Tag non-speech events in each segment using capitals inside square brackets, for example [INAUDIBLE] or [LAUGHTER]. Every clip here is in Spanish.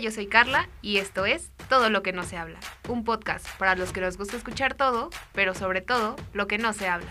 yo soy Carla y esto es Todo lo que no se habla, un podcast para los que nos gusta escuchar todo, pero sobre todo lo que no se habla.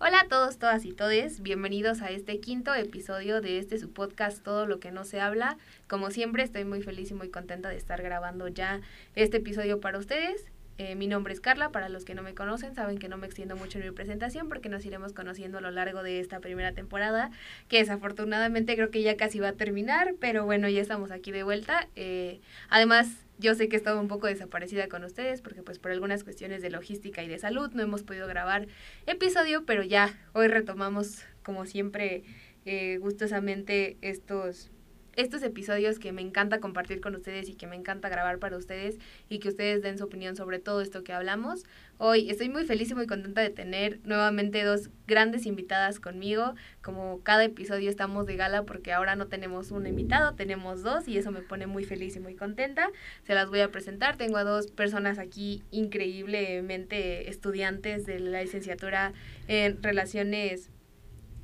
Hola a todos, todas y todes, bienvenidos a este quinto episodio de este su podcast Todo lo que no se habla. Como siempre estoy muy feliz y muy contenta de estar grabando ya este episodio para ustedes. Eh, mi nombre es Carla, para los que no me conocen saben que no me extiendo mucho en mi presentación porque nos iremos conociendo a lo largo de esta primera temporada, que desafortunadamente creo que ya casi va a terminar, pero bueno, ya estamos aquí de vuelta. Eh, además, yo sé que he estado un poco desaparecida con ustedes porque pues por algunas cuestiones de logística y de salud no hemos podido grabar episodio, pero ya hoy retomamos como siempre eh, gustosamente estos estos episodios que me encanta compartir con ustedes y que me encanta grabar para ustedes y que ustedes den su opinión sobre todo esto que hablamos. Hoy estoy muy feliz y muy contenta de tener nuevamente dos grandes invitadas conmigo. Como cada episodio estamos de gala porque ahora no tenemos un invitado, tenemos dos y eso me pone muy feliz y muy contenta. Se las voy a presentar. Tengo a dos personas aquí increíblemente estudiantes de la licenciatura en relaciones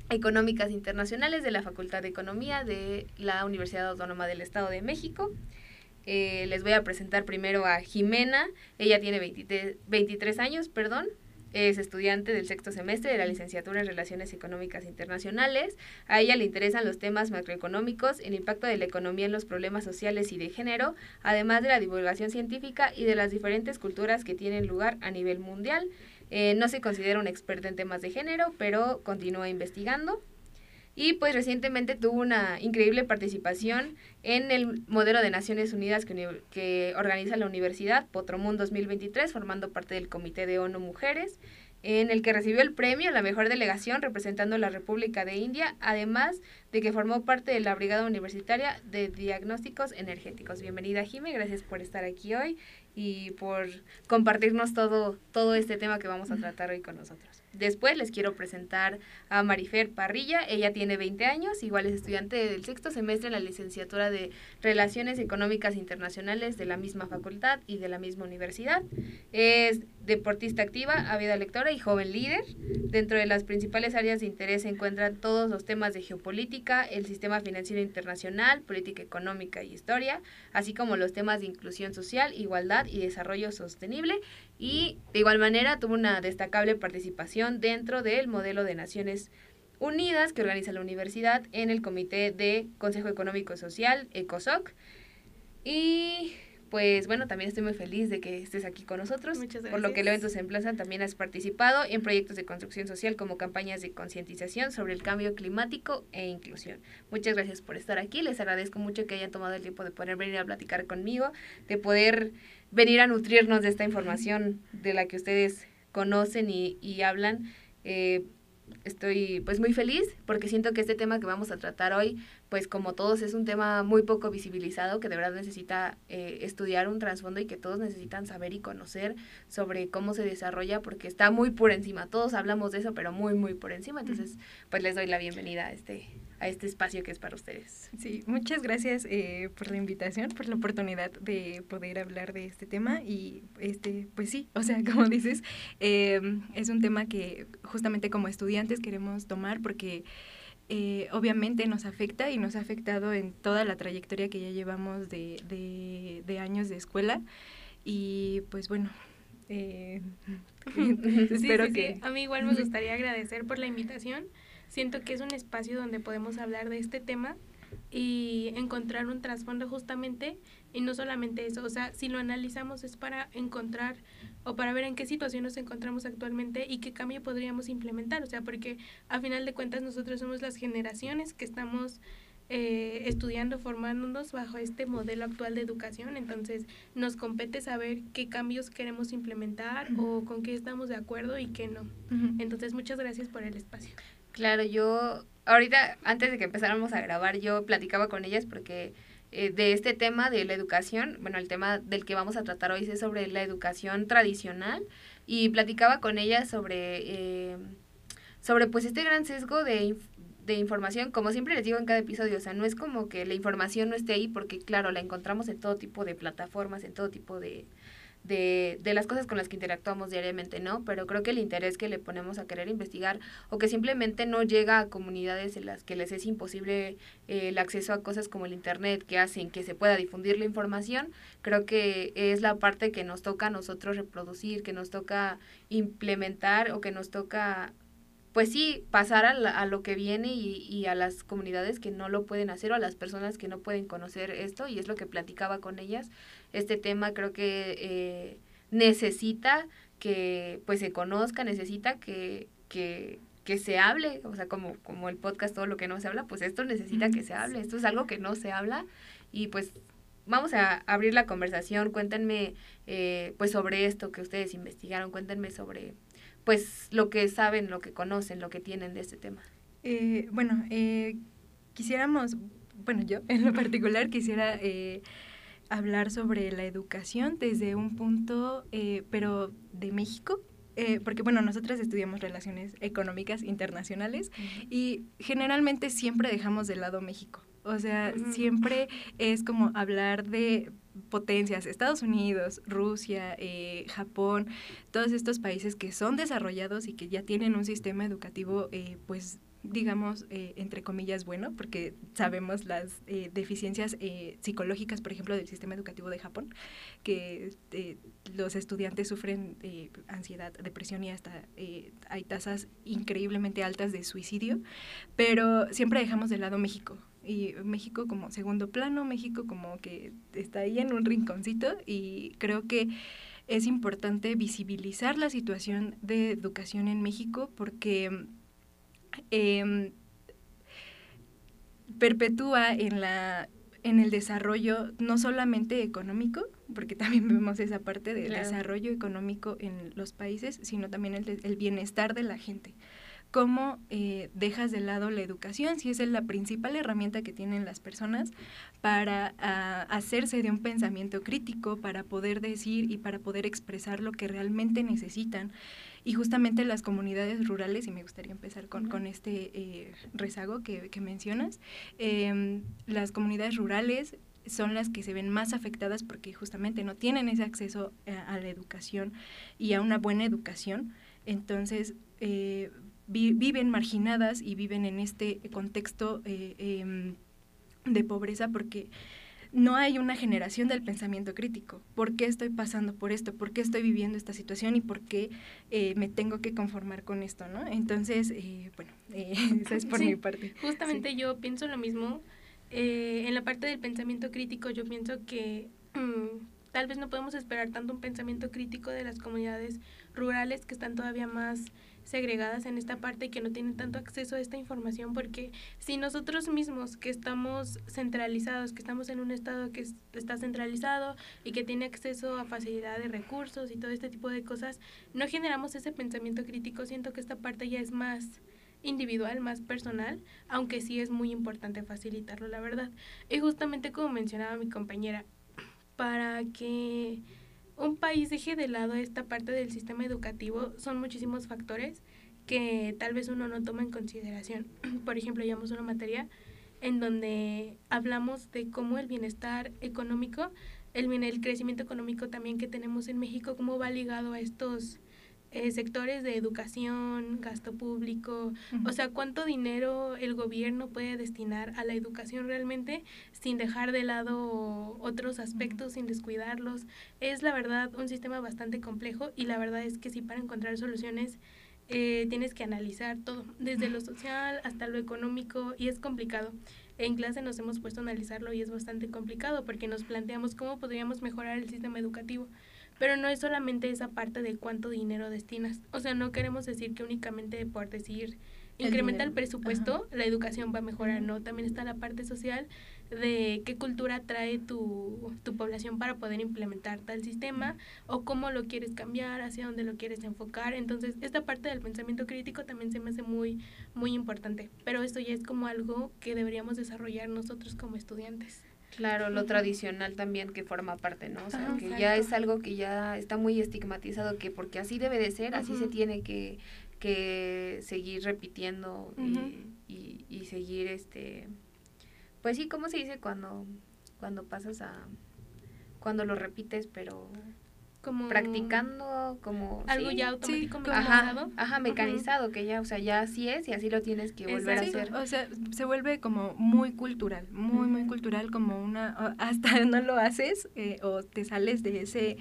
Económicas Internacionales de la Facultad de Economía de la Universidad Autónoma del Estado de México. Eh, les voy a presentar primero a Jimena. Ella tiene 23, años, perdón. Es estudiante del sexto semestre de la licenciatura en Relaciones Económicas Internacionales. A ella le interesan los temas macroeconómicos, el impacto de la economía en los problemas sociales y de género, además de la divulgación científica y de las diferentes culturas que tienen lugar a nivel mundial. Eh, no se considera un experta en temas de género, pero continúa investigando. Y pues recientemente tuvo una increíble participación en el modelo de Naciones Unidas que, que organiza la Universidad Potromún 2023, formando parte del Comité de ONU Mujeres en el que recibió el premio a la mejor delegación representando la República de India, además de que formó parte de la Brigada Universitaria de Diagnósticos Energéticos. Bienvenida, Jime, gracias por estar aquí hoy y por compartirnos todo, todo este tema que vamos a tratar hoy con nosotros. Después les quiero presentar a Marifer Parrilla. Ella tiene 20 años, igual es estudiante del sexto semestre en la licenciatura de Relaciones Económicas Internacionales de la misma facultad y de la misma universidad. Es deportista activa, ávida lectora y joven líder. Dentro de las principales áreas de interés se encuentran todos los temas de geopolítica, el sistema financiero internacional, política económica y historia, así como los temas de inclusión social, igualdad y desarrollo sostenible y de igual manera tuvo una destacable participación dentro del modelo de Naciones Unidas que organiza la universidad en el Comité de Consejo Económico y Social, ECOSOC. Y pues bueno, también estoy muy feliz de que estés aquí con nosotros. Muchas gracias. Por lo que el evento se emplaza, también has participado en proyectos de construcción social como campañas de concientización sobre el cambio climático e inclusión. Muchas gracias por estar aquí. Les agradezco mucho que hayan tomado el tiempo de poder venir a platicar conmigo, de poder venir a nutrirnos de esta información de la que ustedes conocen y, y hablan. Eh, estoy pues muy feliz porque siento que este tema que vamos a tratar hoy, pues como todos es un tema muy poco visibilizado que de verdad necesita eh, estudiar un trasfondo y que todos necesitan saber y conocer sobre cómo se desarrolla porque está muy por encima. Todos hablamos de eso, pero muy, muy por encima. Entonces, pues les doy la bienvenida a este, a este espacio que es para ustedes. Sí, muchas gracias eh, por la invitación, por la oportunidad de poder hablar de este tema y este, pues sí, o sea, [LAUGHS] como dices, eh, es un tema que justamente como estudiantes queremos tomar porque eh, obviamente nos afecta y nos ha afectado en toda la trayectoria que ya llevamos de, de, de años de escuela y pues bueno. Eh, [LAUGHS] [LAUGHS] espero que a mí igual me gustaría agradecer por la invitación Siento que es un espacio donde podemos hablar de este tema y encontrar un trasfondo justamente y no solamente eso, o sea, si lo analizamos es para encontrar o para ver en qué situación nos encontramos actualmente y qué cambio podríamos implementar, o sea, porque a final de cuentas nosotros somos las generaciones que estamos eh, estudiando, formándonos bajo este modelo actual de educación, entonces nos compete saber qué cambios queremos implementar o con qué estamos de acuerdo y qué no. Entonces, muchas gracias por el espacio. Claro, yo ahorita, antes de que empezáramos a grabar, yo platicaba con ellas porque eh, de este tema de la educación, bueno, el tema del que vamos a tratar hoy es sobre la educación tradicional y platicaba con ellas sobre, eh, sobre pues este gran sesgo de, de información, como siempre les digo en cada episodio, o sea, no es como que la información no esté ahí porque claro, la encontramos en todo tipo de plataformas, en todo tipo de, de, de las cosas con las que interactuamos diariamente, ¿no? Pero creo que el interés que le ponemos a querer investigar o que simplemente no llega a comunidades en las que les es imposible eh, el acceso a cosas como el Internet que hacen que se pueda difundir la información, creo que es la parte que nos toca a nosotros reproducir, que nos toca implementar o que nos toca pues sí, pasar a, a lo que viene y, y, a las comunidades que no lo pueden hacer o a las personas que no pueden conocer esto, y es lo que platicaba con ellas. Este tema creo que eh, necesita que pues se conozca, necesita que, que, que se hable, o sea, como, como el podcast, todo lo que no se habla, pues esto necesita que se hable, esto es algo que no se habla, y pues vamos a abrir la conversación, cuéntenme eh, pues sobre esto que ustedes investigaron, cuéntenme sobre pues lo que saben, lo que conocen, lo que tienen de este tema. Eh, bueno, eh, quisiéramos, bueno, yo en lo particular quisiera eh, hablar sobre la educación desde un punto, pero de México, eh, porque bueno, nosotras estudiamos relaciones económicas internacionales y generalmente siempre dejamos de lado México. O sea, uh -huh. siempre es como hablar de potencias, Estados Unidos, Rusia, eh, Japón, todos estos países que son desarrollados y que ya tienen un sistema educativo, eh, pues digamos, eh, entre comillas, bueno, porque sabemos las eh, deficiencias eh, psicológicas, por ejemplo, del sistema educativo de Japón, que eh, los estudiantes sufren eh, ansiedad, depresión y hasta eh, hay tasas increíblemente altas de suicidio, pero siempre dejamos de lado México. Y México como segundo plano, México como que está ahí en un rinconcito y creo que es importante visibilizar la situación de educación en México porque eh, perpetúa en la en el desarrollo no solamente económico, porque [LAUGHS] también vemos esa parte del claro. desarrollo económico en los países, sino también el, el bienestar de la gente. Cómo eh, dejas de lado la educación, si es la principal herramienta que tienen las personas para a, hacerse de un pensamiento crítico, para poder decir y para poder expresar lo que realmente necesitan. Y justamente las comunidades rurales, y me gustaría empezar con, con este eh, rezago que, que mencionas, eh, las comunidades rurales son las que se ven más afectadas porque justamente no tienen ese acceso a, a la educación y a una buena educación. Entonces, eh, vi, viven marginadas y viven en este contexto eh, de pobreza porque no hay una generación del pensamiento crítico. ¿Por qué estoy pasando por esto? ¿Por qué estoy viviendo esta situación? ¿Y por qué eh, me tengo que conformar con esto? ¿no? Entonces, eh, bueno, eh, [LAUGHS] esa es por sí, mi parte. Justamente sí. yo pienso lo mismo. Eh, en la parte del pensamiento crítico, yo pienso que mmm, tal vez no podemos esperar tanto un pensamiento crítico de las comunidades rurales que están todavía más segregadas en esta parte y que no tienen tanto acceso a esta información porque si nosotros mismos que estamos centralizados, que estamos en un estado que está centralizado y que tiene acceso a facilidad de recursos y todo este tipo de cosas, no generamos ese pensamiento crítico, siento que esta parte ya es más individual, más personal, aunque sí es muy importante facilitarlo, la verdad. Y justamente como mencionaba mi compañera, para que un país deje de lado esta parte del sistema educativo son muchísimos factores que tal vez uno no toma en consideración. [CLEARS THROAT] Por ejemplo, llevamos una materia en donde hablamos de cómo el bienestar económico, el, el crecimiento económico también que tenemos en México, cómo va ligado a estos eh, sectores de educación, gasto público, uh -huh. o sea, cuánto dinero el gobierno puede destinar a la educación realmente sin dejar de lado otros aspectos, uh -huh. sin descuidarlos. Es la verdad un sistema bastante complejo y la verdad es que sí para encontrar soluciones eh, tienes que analizar todo, desde lo social hasta lo económico y es complicado. En clase nos hemos puesto a analizarlo y es bastante complicado porque nos planteamos cómo podríamos mejorar el sistema educativo. Pero no es solamente esa parte de cuánto dinero destinas. O sea, no queremos decir que únicamente por decir incrementa el, el presupuesto, Ajá. la educación va a mejorar, no, también está la parte social de qué cultura trae tu, tu población para poder implementar tal sistema o cómo lo quieres cambiar, hacia dónde lo quieres enfocar. Entonces, esta parte del pensamiento crítico también se me hace muy, muy importante, pero esto ya es como algo que deberíamos desarrollar nosotros como estudiantes. Claro, lo tradicional también que forma parte, ¿no? O sea, Ajá, que exacto. ya es algo que ya está muy estigmatizado, que porque así debe de ser, así uh -huh. se tiene que, que seguir repitiendo uh -huh. y, y, y, seguir, este, pues sí, ¿cómo se dice cuando, cuando pasas a, cuando lo repites, pero como practicando como algo ya automático mecanizado. ajá, mecanizado que ya o sea ya así es y así lo tienes que volver a hacer. O sea se vuelve como muy cultural muy muy cultural como una hasta [LAUGHS] no lo haces eh, o te sales de ese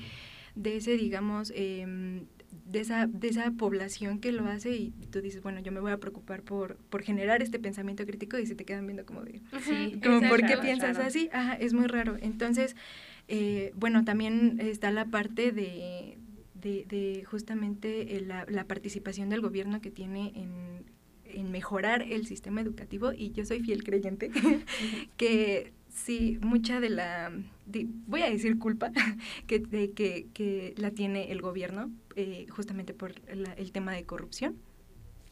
de ese digamos eh, de esa, de esa población que lo hace y tú dices, bueno, yo me voy a preocupar por, por generar este pensamiento crítico y se te quedan viendo como de, sí, como, ¿por qué piensas así? Ajá, es muy raro. Entonces, eh, bueno, también está la parte de, de, justamente la, la, participación del gobierno que tiene en, en mejorar el sistema educativo y yo soy fiel creyente [LAUGHS] que sí, mucha de la, voy a decir culpa, [LAUGHS] que, de, que, que la tiene el gobierno, eh, justamente por el tema de corrupción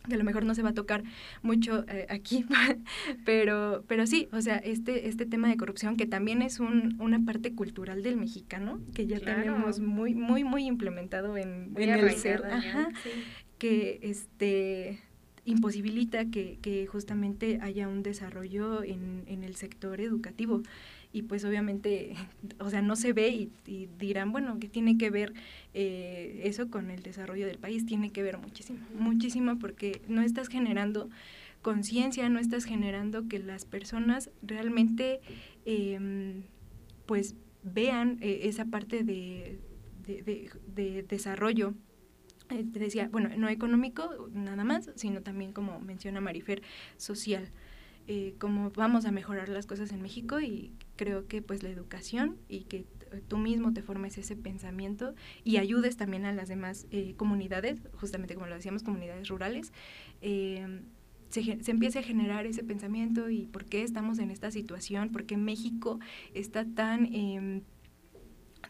que a lo mejor no se va a tocar mucho eh, aquí, [LAUGHS] pero, pero sí, o sea, este, este tema de corrupción que también es un, una parte cultural del mexicano, que ya tenemos muy, muy, muy implementado en, el ser, que este imposibilita que, que, justamente haya un desarrollo en, en el sector educativo y pues obviamente, [LAUGHS] o sea, no se ve y, dirán, bueno, ¿qué tiene que ver eh, eso con el desarrollo del país? Tiene que ver muchísimo, muchísimo porque no estás generando conciencia, no estás generando que las personas realmente em, pues vean eh, esa parte de, de, desarrollo eh, te decía, bueno, no económico nada más, sino también como menciona Marifer, social. Eh, cómo vamos a mejorar las cosas en México y creo que pues la educación y que tú mismo te formes ese pensamiento y ayudes también a las demás eh, comunidades, justamente como lo decíamos, comunidades rurales, eh, se, se, empiece a generar ese pensamiento y por qué estamos en esta situación, por qué México está tan... Em,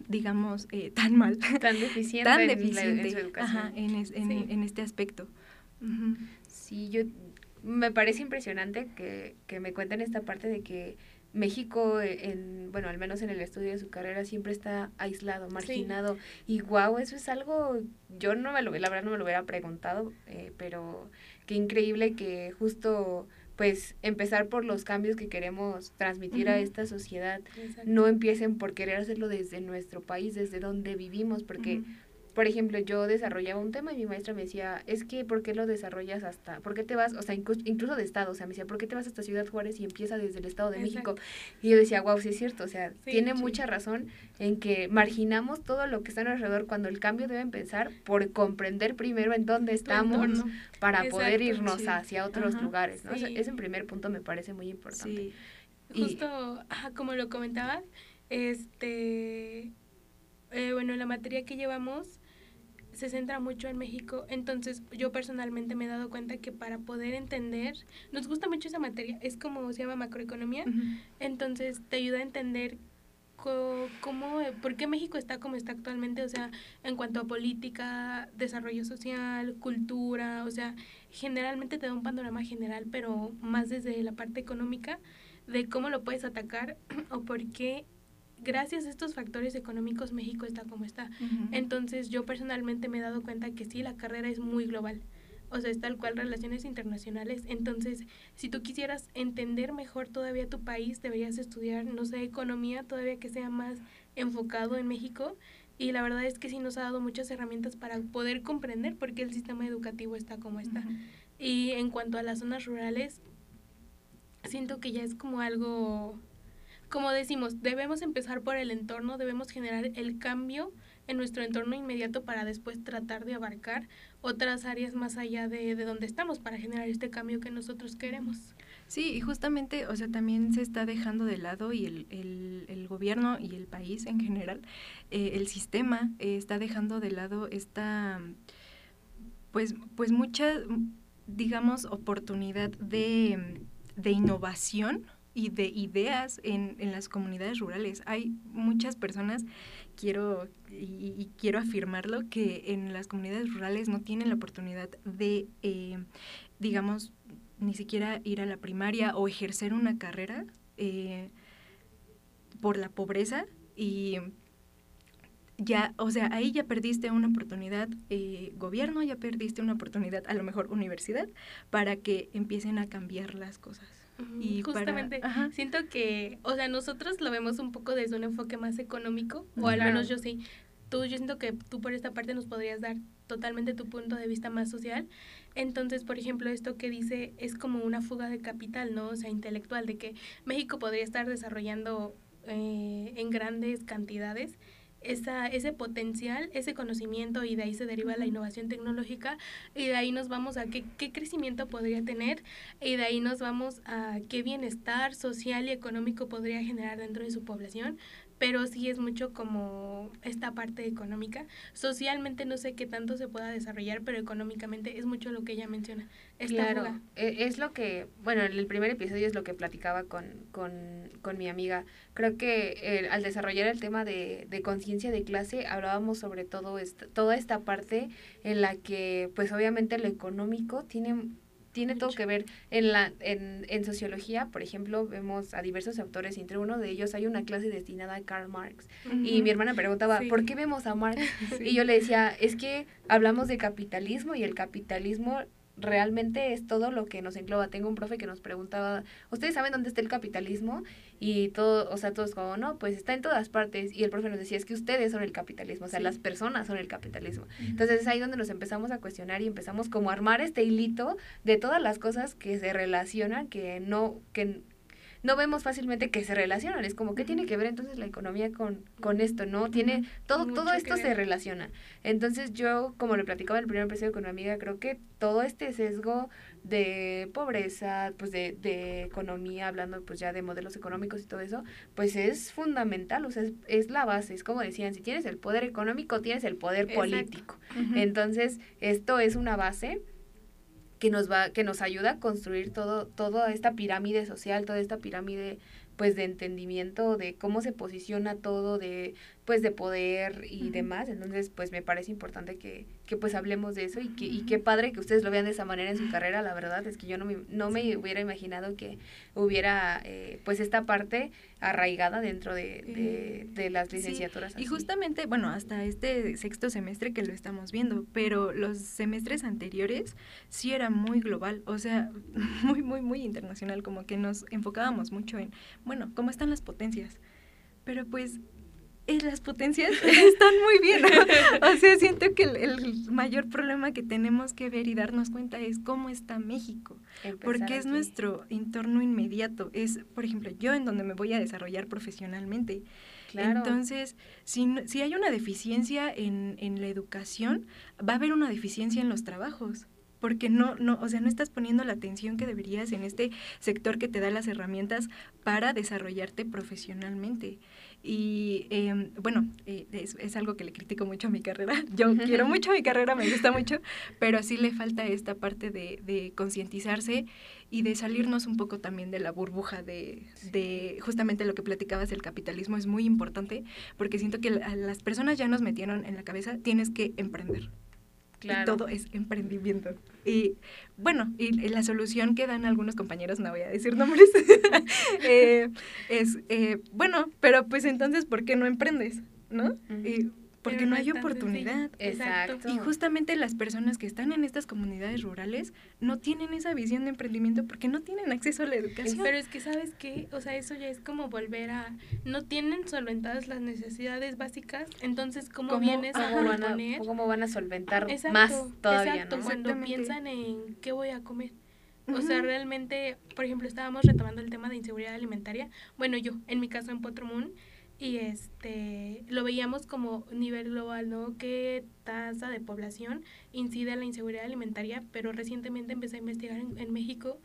digamos, tan mal. [LAUGHS] Tan deficiente, tan deficiente en, educación. en, en, este aspecto. Sí, yo me parece impresionante que, que me cuenten esta parte de que México, en, bueno, al menos en el estudio de su carrera, siempre está aislado, marginado. Y wow, eso es algo, yo no me lo, la verdad no me lo hubiera preguntado, eh, pero qué increíble que justo pues empezar por los cambios que queremos transmitir a esta sociedad. No empiecen por querer hacerlo desde nuestro país, desde donde vivimos, porque por ejemplo, yo desarrollaba un tema y mi maestra me decía, es que, ¿por qué lo desarrollas hasta, por qué te vas, o sea, incluso de estado, o sea, me decía, ¿por qué te vas hasta Ciudad Juárez y empieza desde el Estado de México? Y yo decía, wow, sí es cierto, o sea, tiene mucha razón en que marginamos todo lo que está alrededor cuando el cambio debe empezar por comprender primero en dónde estamos para poder irnos hacia otros lugares, ¿no? ese primer punto me parece muy importante. Justo, como lo comentabas, este, eh, bueno, la materia que llevamos se centra mucho en México, entonces yo personalmente me he dado cuenta que para poder entender, nos gusta mucho esa materia, es como se llama macroeconomía, entonces te ayuda a entender cómo, por qué México está como está actualmente, o sea, en cuanto a política, desarrollo social, cultura, o sea, generalmente te da un panorama general, pero más desde la parte económica, de cómo lo puedes atacar [CLEARS THROAT] o por qué gracias a estos factores económicos México está como está. Entonces yo personalmente me he dado cuenta que sí, la carrera es muy global. O sea, es tal cual relaciones internacionales. Entonces, si tú quisieras entender mejor todavía tu país, deberías estudiar, no sé, economía, todavía que sea más enfocado en México. Y la verdad es que sí nos ha dado muchas herramientas para poder comprender por qué el sistema educativo está como está. Y en cuanto a las zonas rurales, siento que ya es como algo como decimos, debemos empezar por el entorno, debemos generar el cambio en nuestro entorno inmediato para después tratar de abarcar otras áreas más allá de, de donde estamos para generar este cambio que nosotros queremos. Sí, y justamente, o sea, también se está dejando de lado y el, el, el gobierno y el país en general, eh, el sistema eh, está dejando de lado esta, pues, pues mucha, digamos, oportunidad de, de innovación y de ideas en, en las comunidades rurales. Hay muchas personas, quiero y, quiero afirmarlo, que en las comunidades rurales no tienen la oportunidad de, eh, digamos, ni siquiera ir a la primaria o ejercer una carrera eh, por la pobreza y ya, o sea, ahí ya perdiste una oportunidad eh, gobierno, ya perdiste una oportunidad, a lo mejor universidad, para que empiecen a cambiar las cosas. Y Justamente, siento que, o sea, nosotros lo vemos un poco desde un enfoque más económico, o al menos yo sí, tú, yo siento que tú por esta parte nos podrías dar totalmente tu punto de vista más social. Entonces, por ejemplo, esto que dice es como una fuga de capital, ¿no? O sea, intelectual, de que México podría estar desarrollando eh, en grandes cantidades esa, ese potencial, ese conocimiento y de ahí se deriva la innovación tecnológica y de ahí nos vamos a qué, qué crecimiento podría tener y de ahí nos vamos a qué bienestar social y económico podría generar dentro de su población pero sí es mucho como esta parte económica. Socialmente no sé qué tanto se pueda desarrollar, pero económicamente es mucho lo que ella menciona. claro, e, es lo que, bueno, el primer episodio es lo que platicaba con, con, con mi amiga. Creo que al desarrollar el tema de, de conciencia de clase, hablábamos sobre todo esta, toda esta parte en la que, pues obviamente lo económico tiene tiene todo que ver en la en, en sociología por ejemplo vemos a diversos autores entre uno de ellos hay una clase destinada a Karl Marx. Y mi hermana preguntaba ¿por qué vemos a Marx? [LAUGHS] y yo le decía es que hablamos de capitalismo y el capitalismo realmente es todo lo que nos engloba. Tengo un profe que nos preguntaba, ¿ustedes saben dónde está el capitalismo? Y todo, o sea, todos como, no, pues está en todas partes. Y el profe nos decía, es que ustedes son el capitalismo, o sea, las personas son el capitalismo. Entonces es ahí donde nos empezamos a cuestionar y empezamos como a armar este hilito de todas las cosas que se relacionan, que no, que no vemos fácilmente que se relacionan. Es como, ¿qué tiene que ver entonces la economía con, con esto? ¿No? Tiene, todo, todo esto se relaciona. Entonces yo, como le platicaba el primer episodio con mi amiga, creo que todo este sesgo de pobreza, pues de, de economía, hablando pues ya de modelos económicos y todo eso, pues es fundamental, o sea, es, la base, es como decían, si tienes el poder económico, tienes el poder político. Entonces, esto es una base que nos va, que nos ayuda a construir todo, toda esta pirámide social, toda esta pirámide pues de entendimiento de cómo se posiciona todo, de pues de poder y demás. Entonces, pues me parece importante que, que pues hablemos de eso y que y qué padre que ustedes lo vean de esa manera en su carrera. La verdad es que yo no me, no me hubiera imaginado que hubiera eh, pues esta parte arraigada dentro de, de, las licenciaturas. Y justamente, bueno, hasta este sexto semestre que lo estamos viendo, pero los semestres anteriores sí era muy global, o sea, [LAUGHS] muy, muy, muy internacional, como que nos enfocábamos mucho en, bueno, cómo están las potencias. Pero pues las potencias [LAUGHS] están muy bien. O sea, siento que el, mayor problema que tenemos que ver y darnos cuenta es cómo está México. porque es nuestro entorno inmediato. Es, por ejemplo, yo en donde me voy a desarrollar profesionalmente. Entonces, si, si hay una deficiencia en, en la educación, va a haber una deficiencia en los trabajos porque no, no, o sea, no estás poniendo la atención que deberías en este sector que te da las herramientas para desarrollarte profesionalmente. Y em, bueno, eh, es, algo que le critico mucho a mi carrera. [LAUGHS] Yo quiero mucho mi carrera, me gusta mucho, pero sí le falta esta parte de, de concientizarse y de salirnos un poco también de la burbuja de, de, justamente lo que platicabas del capitalismo. Es muy importante porque siento que las personas ya nos metieron en la cabeza, tienes que emprender. Y todo es emprendimiento. Y bueno, y, la solución que dan algunos compañeros, no voy a decir nombres, [LAUGHS] eh, es, eh, bueno, pero pues entonces, ¿por qué no emprendes? ¿No? Y porque no, hay oportunidad. Exacto. Y justamente las personas que están en estas comunidades rurales no tienen esa visión de emprendimiento porque no tienen acceso a la educación. Pero es que, ¿sabes qué? O sea, eso ya es como volver a... No tienen solventadas las necesidades básicas, entonces, ¿cómo, vienes a proponer? ¿Cómo van a solventar más todavía, exacto, cuando piensan en qué voy a comer. O sea, realmente, por ejemplo, estábamos retomando el tema de inseguridad alimentaria. Bueno, yo, en mi caso en Potromún, y este lo veíamos como nivel global, ¿no? ¿Qué tasa de población incide en la inseguridad alimentaria? Pero recientemente empecé a investigar en, en México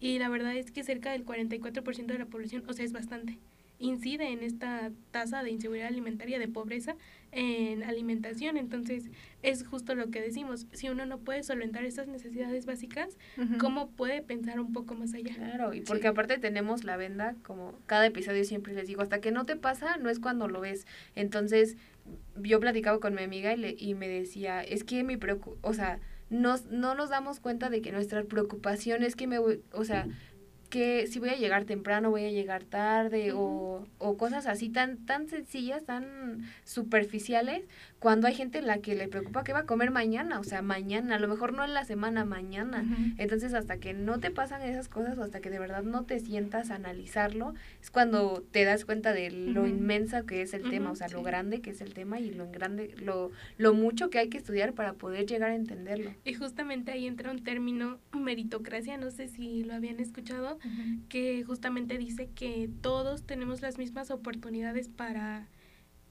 y la verdad es que cerca del 44% de la población, o sea, es bastante incide en esta tasa de inseguridad alimentaria, de pobreza en alimentación. Entonces, es justo lo que decimos. Si uno no puede solventar esas necesidades básicas, ¿cómo puede pensar un poco más allá? Claro, y porque aparte tenemos la venda, como cada episodio siempre les digo, hasta que no te pasa, no es cuando lo ves. Entonces, yo platicaba con mi amiga y, le, y me decía, es que mi preocupación, o sea, nos, no nos damos cuenta de que nuestra preocupación es que me, o sea, que si voy a llegar temprano, voy a llegar tarde o, o, cosas así tan, tan sencillas, tan superficiales, cuando hay gente en la que le preocupa qué va a comer mañana, o sea, mañana, a lo mejor no en la semana, mañana. Entonces, hasta que no te pasan esas cosas o hasta que de verdad no te sientas a analizarlo, es cuando te das cuenta de lo inmensa que es el tema, o sea, lo grande que es el tema y lo grande, lo, lo mucho que hay que estudiar para poder llegar a entenderlo. Y justamente ahí entra un término meritocracia, no sé si lo habían escuchado, que justamente dice que todos tenemos las mismas oportunidades para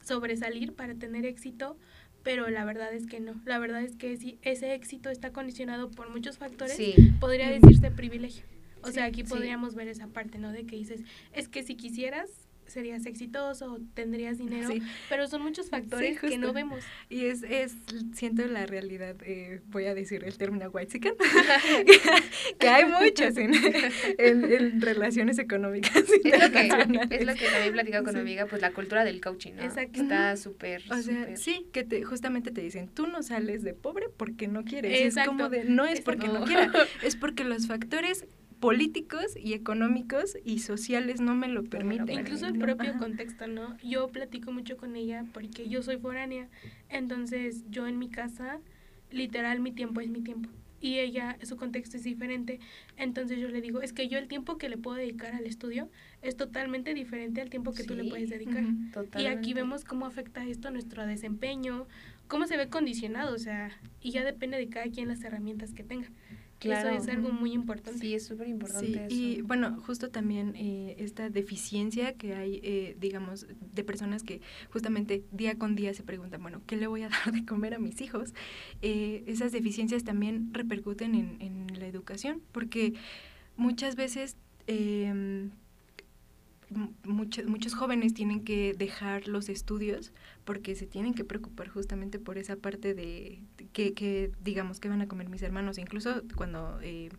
sobresalir, para tener éxito, pero la verdad es que no. La verdad es que si ese éxito está condicionado por muchos factores, podría decirse privilegio. O sea, aquí podríamos ver esa parte, ¿no? De que dices, es que si quisieras, serías exitoso, tendrías dinero, pero son muchos factores que no vemos. Y es, es siento la realidad, eh, voy a decir el término white [LAUGHS] que hay muchos en, en, relaciones económicas. Es lo, que, es lo que también he platicado con mi amiga, pues la cultura del coaching, ¿no? Exacto. Está súper, O sea, sí, que te, justamente te dicen, tú no sales de pobre porque no quieres. Es como de, no es porque no quiera, [LAUGHS] es porque los factores políticos y económicos y sociales no me lo permiten. Incluso el propio contexto, ¿no? Yo platico mucho con ella porque yo soy foránea, entonces yo en mi casa, literal, mi tiempo es mi tiempo. Y ella, su contexto es diferente. Entonces yo le digo, es que yo el tiempo que le puedo dedicar al estudio es totalmente diferente al tiempo que tú le puedes dedicar. y aquí vemos cómo afecta esto a nuestro desempeño, cómo se ve condicionado, o sea, y ya depende de cada quien las herramientas que tenga. Claro. Eso es algo muy importante. Sí, es súper importante. Y bueno, justo también eh, esta deficiencia que hay, eh, digamos, de personas que justamente día con día se preguntan, bueno, ¿qué le voy a [LAUGHS] dar de comer a mis hijos? Eh, esas deficiencias también repercuten en, en la educación, porque muchas veces em, muchos, muchos jóvenes tienen que dejar los estudios porque se tienen que preocupar justamente por esa parte de que, que digamos, que van a comer mis hermanos, incluso cuando eh,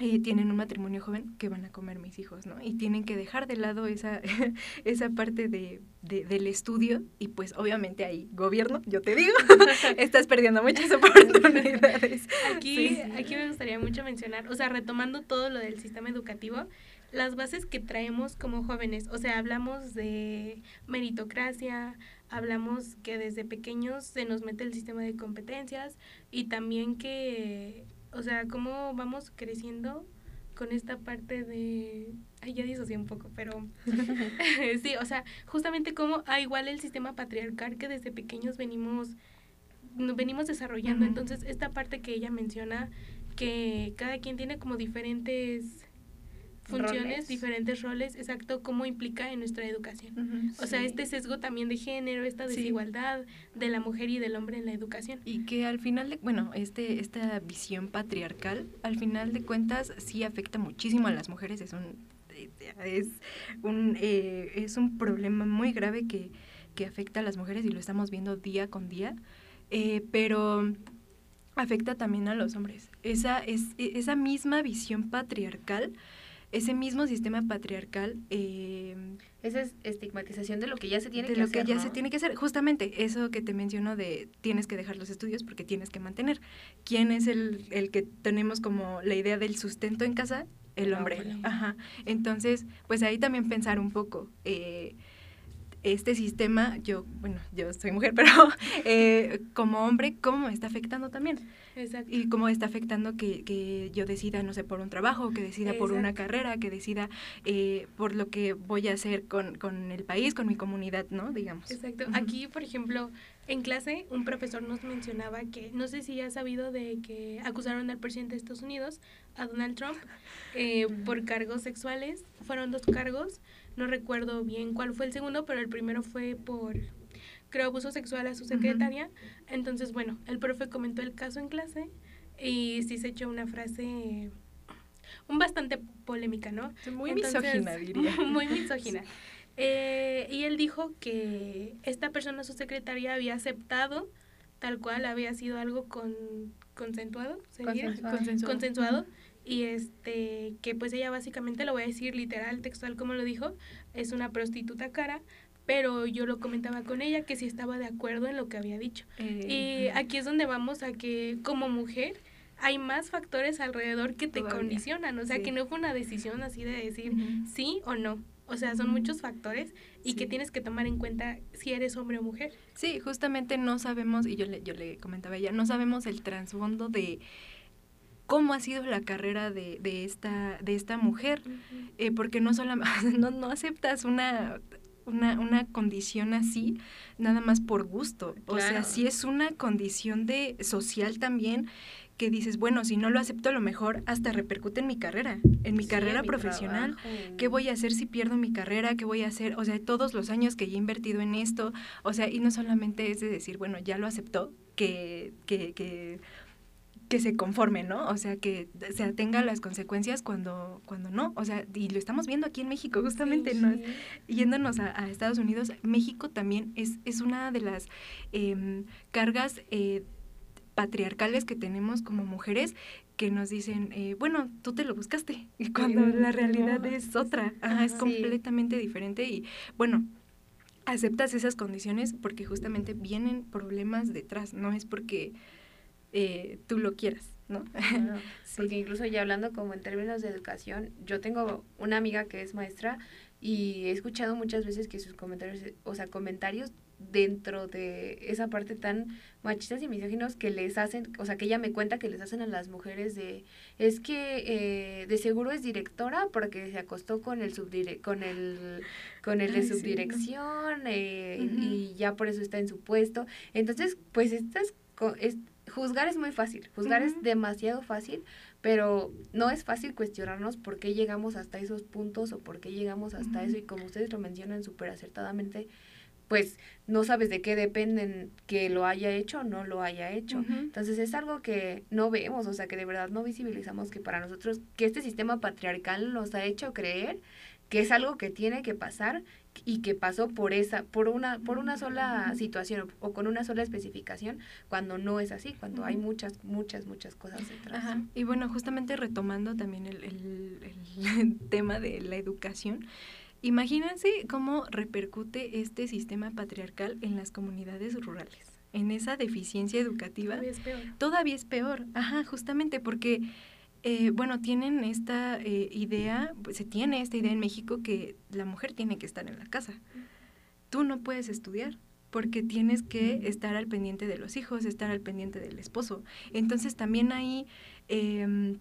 eh, tienen un matrimonio joven, que van a comer mis hijos, ¿no? Y tienen que dejar de lado esa, [LAUGHS] esa parte de, del estudio y pues obviamente ahí, gobierno, yo te digo, [LAUGHS] estás perdiendo muchas [LAUGHS] oportunidades. Aquí, aquí me gustaría mucho mencionar, o sea, retomando todo lo del sistema educativo, las bases que traemos como jóvenes. O sea, hablamos de meritocracia, hablamos que desde pequeños se nos mete el sistema de competencias y también que, o sea, cómo vamos creciendo con esta parte de... Ay, ya disocié un poco, pero [LAUGHS] [LAUGHS] sí, o sea, justamente como, ah, igual el sistema patriarcal que desde pequeños venimos venimos desarrollando. Entonces, esta parte que ella menciona, que cada quien tiene como diferentes funciones, diferentes roles, exacto, cómo implica en nuestra educación. o sea, este sesgo también de género, esta desigualdad de la mujer y del hombre en la educación. Y que al final, de, bueno, este, esta visión patriarcal, al final de cuentas, sí afecta muchísimo a las mujeres, es un, es un, eh, es un problema muy grave que, que afecta a las mujeres y lo estamos viendo día con día, eh, pero afecta también a los hombres. Esa, es, e, esa misma visión patriarcal ese mismo sistema patriarcal... Eh, esa es estigmatización de lo que ya se tiene que hacer. De lo que ya se tiene que hacer. Justamente eso que te menciono de tienes que dejar los estudios porque tienes que mantener. ¿Quién es el, el que tenemos como la idea del sustento en casa? El hombre. Ajá. Entonces, pues ahí también pensar un poco. Eh, este sistema, yo, bueno, yo soy mujer, [LAUGHS] pero eh, como hombre, ¿cómo me está afectando también? Exacto. Y cómo está afectando que, que yo decida, no sé, por un trabajo, que decida por una carrera, que decida eh, por lo que voy a hacer con, con, el país, con mi comunidad, ¿no? Digamos. Exacto. Aquí, por ejemplo, en clase, un profesor nos mencionaba que, no sé si ha sabido de que acusaron al presidente de Estados Unidos, a Donald Trump, eh, por cargos sexuales. Fueron dos cargos no recuerdo bien cuál fue el segundo, pero el primero fue por, creo, abuso sexual a su secretaria. Entonces, bueno, el profe comentó el caso en clase y sí se echó una frase un bastante polémica, ¿no? Muy misógina, [LAUGHS] diría. Muy misógina. Eh, y él dijo que esta persona, su secretaria, había aceptado tal cual, había sido algo con, consensuado, consensuado, consensuado y este que pues ella básicamente lo voy a decir literal textual como lo dijo es una prostituta cara pero yo lo comentaba con ella que sí estaba de acuerdo en lo que había dicho. Y eh, aquí es donde vamos a que como mujer hay más factores alrededor que te condicionan, o sea, que no fue una decisión así de decir sí o no. O sea, son muchos factores y que tienes que tomar en cuenta si eres hombre o mujer. Sí, justamente no sabemos, y yo le, yo le comentaba a ella, no sabemos el trasfondo de cómo ha sido la carrera de, de esta, de esta mujer, eh, porque no, solamente [LAUGHS] no, no aceptas una, una, una, condición así nada más por gusto. O sea, si es una condición de social también que dices, bueno, si no lo acepto, a lo mejor hasta repercute en mi carrera, en mi carrera profesional. ¿Qué voy a hacer si pierdo mi carrera? ¿Qué voy a hacer? O sea, todos los años que he invertido en esto, o sea, y no solamente es de decir, bueno, ya lo aceptó, que, que, que que se conforme, ¿no? O sea, que se tenga las consecuencias cuando, cuando no. O sea, y lo estamos viendo aquí en México, justamente, ¿no? Yéndonos a, Estados Unidos, México también es, es una de las em, cargas eh, patriarcales que tenemos como mujeres que nos dicen, eh, bueno, tú te lo buscaste, y cuando la realidad es otra, es completamente diferente y bueno, aceptas esas condiciones porque justamente vienen problemas detrás, no es porque eh, tú lo quieras, ¿no? [LAUGHS] Porque incluso ya hablando como en términos de educación, yo tengo una amiga que es maestra y he escuchado muchas veces que sus comentarios, o sea, comentarios dentro de esa parte tan machistas y misóginos que les hacen, o sea, que ella me cuenta que les hacen a las mujeres de, es que eh, de seguro es directora porque se acostó con el subdire con el con el de subdirección eh, y ya por eso está en su puesto. Entonces, pues estas es, juzgar es muy fácil, juzgar es demasiado fácil, pero no es fácil cuestionarnos por qué llegamos hasta esos puntos o por qué llegamos hasta eso. Y como ustedes lo mencionan súper acertadamente, pues no sabes de qué dependen que lo haya hecho o no lo haya hecho. Entonces es algo que no vemos, o sea, que de verdad no visibilizamos que para nosotros, que este sistema patriarcal nos ha hecho creer que es algo que tiene que pasar y que pasó por esa por una por una sola situación o con una sola especificación cuando no es así cuando hay muchas muchas muchas cosas detrás. Y bueno justamente retomando también el, el [LAUGHS] tema de la educación Imagínense cómo repercute este sistema patriarcal en las comunidades rurales, en esa deficiencia educativa. Todavía es peor. Todavía es peor, ajá, justamente porque, eh, bueno, tienen esta eh, idea, pues, se tiene esta idea en México que la mujer tiene que estar en la casa. Tú no puedes estudiar porque tienes que estar al pendiente de los hijos, estar al pendiente del esposo. Entonces también ahí... Eh,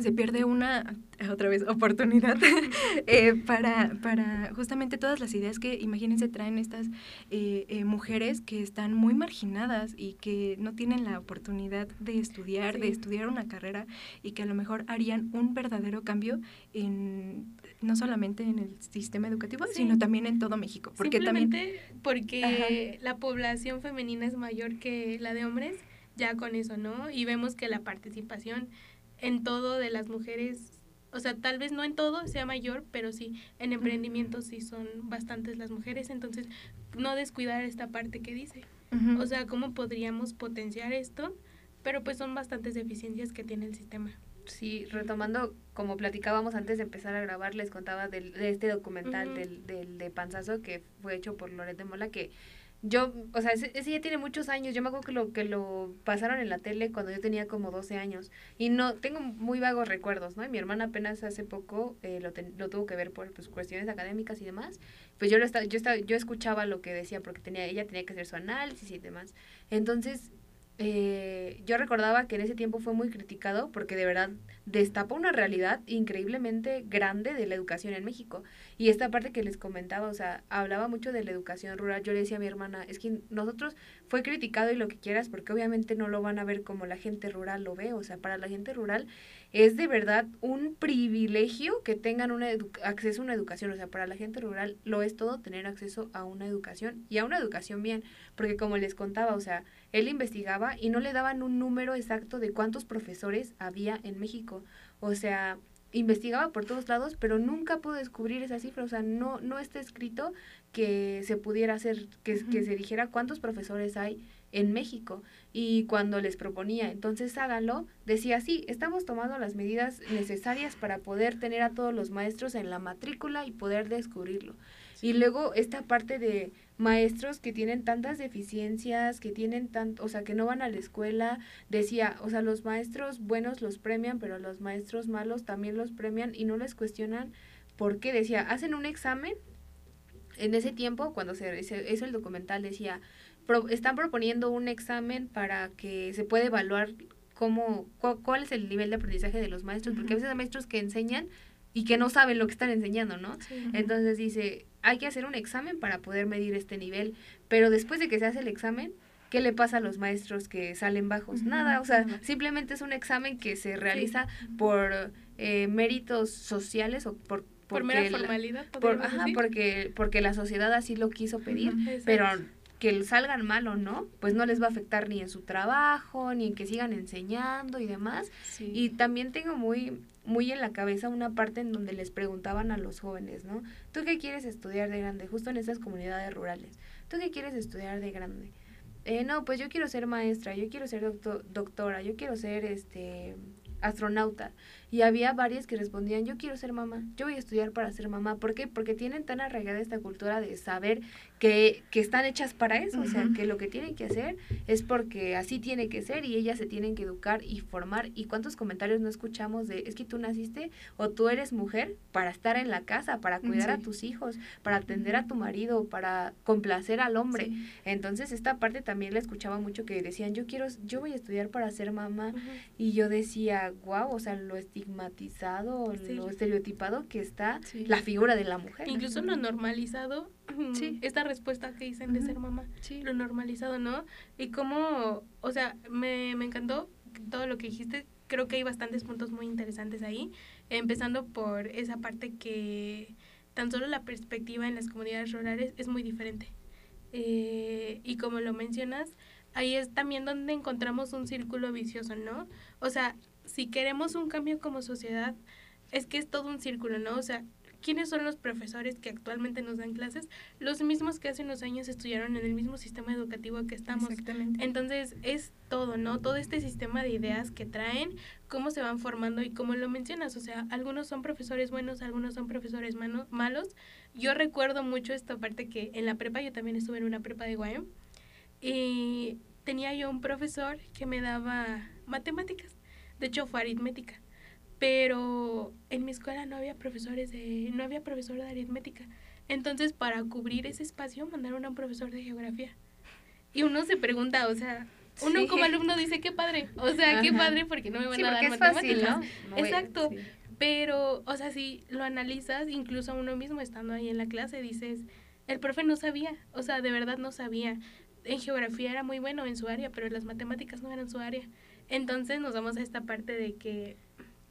se pierde una, otra vez, oportunidad [LAUGHS] eh, para, para justamente todas las ideas que, imagínense, traen estas eh, eh, mujeres que están muy marginadas y que no tienen la oportunidad de estudiar, de estudiar una carrera y que a lo mejor harían un verdadero cambio en no solamente en el sistema educativo, sino también en todo México. Porque también porque la población femenina es mayor que la de hombres, ya con eso, ¿no? Y vemos que la participación en todo de las mujeres, o sea, tal vez no en todo sea mayor, pero sí, en emprendimiento sí son bastantes las mujeres, entonces no descuidar esta parte que dice. O sea, ¿cómo podríamos potenciar esto? Pero pues son bastantes deficiencias que tiene el sistema. Sí, retomando, como platicábamos antes de empezar a grabar, les contaba del, de este documental del, del de Panzazo que fue hecho por Loret de Mola, que yo, o sea, ese, ya tiene muchos años. Yo me acuerdo que lo, que lo pasaron en la tele cuando yo tenía como 12 años. Y no, tengo muy vagos recuerdos, ¿no? Y mi hermana apenas hace poco eh, lo, lo tuvo que ver por pues, cuestiones académicas y demás. Pues yo, lo estaba, yo, estaba, yo escuchaba lo que decía porque tenía, ella tenía que hacer su análisis y demás. Entonces, eh, yo recordaba que en ese tiempo fue muy criticado porque de verdad destapa una realidad increíblemente grande de la educación en México. Y esta parte que les comentaba, o sea, hablaba mucho de la educación rural. Yo le decía a mi hermana, es que nosotros fue criticado y lo que quieras porque obviamente no lo van a ver como la gente rural lo ve. O sea, para la gente rural es de verdad un privilegio que tengan un acceso a una educación. O sea, para la gente rural lo es todo tener acceso a una educación y a una educación bien. Porque como les contaba, o sea, él investigaba y no le daban un número exacto de cuántos profesores había en México. O sea, investigaba por todos lados, pero nunca pudo descubrir esa cifra. O sea, no, no está escrito que se pudiera hacer, que, que se dijera cuántos profesores hay en México. Y cuando les proponía, entonces háganlo, decía, sí, estamos tomando las medidas necesarias para poder tener a todos los maestros en la matrícula y poder descubrirlo. Y luego esta parte de maestros que tienen tantas deficiencias, que tienen tanto, o sea, que no van a la escuela, decía, o sea, los maestros buenos los premian, pero los maestros malos también los premian y no les cuestionan por qué, decía, hacen un examen, en ese tiempo, cuando se, hizo el documental, decía, están proponiendo un examen para que se pueda evaluar cómo, cuál es el nivel de aprendizaje de los maestros, porque a veces hay maestros que enseñan y que no saben lo que están enseñando, ¿no? Entonces dice, hay que hacer un examen para poder medir este nivel, pero después de que se hace el examen, ¿qué le pasa a los maestros que salen bajos? Nada, o sea, simplemente es un examen que se realiza por eh, méritos sociales o por por mera formalidad. Por, ajá, porque, porque la sociedad así lo quiso pedir, pero que salgan mal o no, pues no les va a afectar ni en su trabajo, ni en que sigan enseñando y demás. Y también tengo muy, muy en la cabeza una parte en donde les preguntaban a los jóvenes, ¿no? ¿Tú qué quieres estudiar de grande? Justo en esas comunidades rurales. ¿Tú qué quieres estudiar de grande? Eh, no, pues yo quiero ser maestra, yo quiero ser doctora, yo quiero ser este astronauta. Y había varias que respondían, yo quiero ser mamá, yo voy a estudiar para ser mamá. ¿Por qué? Porque tienen tan arraigada esta cultura de saber que, que están hechas para eso, o sea, que lo que tienen que hacer es porque así tiene que ser y ellas se tienen que educar y formar. ¿Y cuántos comentarios no escuchamos de, es que tú naciste o tú eres mujer para estar en la casa, para cuidar a tus hijos, para atender a tu marido, para complacer al hombre? Entonces, esta parte también la escuchaba mucho que decían, yo quiero, yo voy a estudiar para ser mamá. Y yo decía, wow, o sea, lo estigmatizado, lo estereotipado que está la figura de la mujer. Incluso lo normalizado, esta respuesta que dicen de ser mamá, lo normalizado, ¿no? Y cómo, o sea, me, me encantó todo lo que dijiste, creo que hay bastantes puntos muy interesantes ahí, empezando por esa parte que tan solo la perspectiva en las comunidades rurales es muy diferente. Eh, y como lo mencionas, ahí es también donde encontramos un círculo vicioso, ¿no? O sea, si queremos un cambio como sociedad, es que es todo un círculo, ¿no? O sea, ¿quiénes son los profesores que actualmente nos dan clases? Los mismos que hace unos años estudiaron en el mismo sistema educativo que estamos. Exactamente. Entonces, es todo, ¿no? Todo este sistema de ideas que traen, cómo se van formando y cómo lo mencionas, o sea, algunos son profesores buenos, algunos son profesores malos. Yo recuerdo mucho esta parte que en la prepa, yo también estuve en una prepa de Guayam, y tenía yo un profesor que me daba matemáticas de hecho, fue aritmética. Pero en mi escuela no había profesores de, no había profesor de aritmética. Entonces, para cubrir ese espacio, mandaron a un profesor de geografía. Y uno se pregunta, o sea, uno como alumno dice, qué padre. O sea, qué padre porque no me van a dar matemáticas. Exacto. Pero, o sea, si lo analizas, incluso uno mismo estando ahí en la clase, dices, el profe no sabía, o sea, de verdad no sabía. En geografía era muy bueno en su área, pero las matemáticas no eran su área. Entonces nos vamos a esta parte de que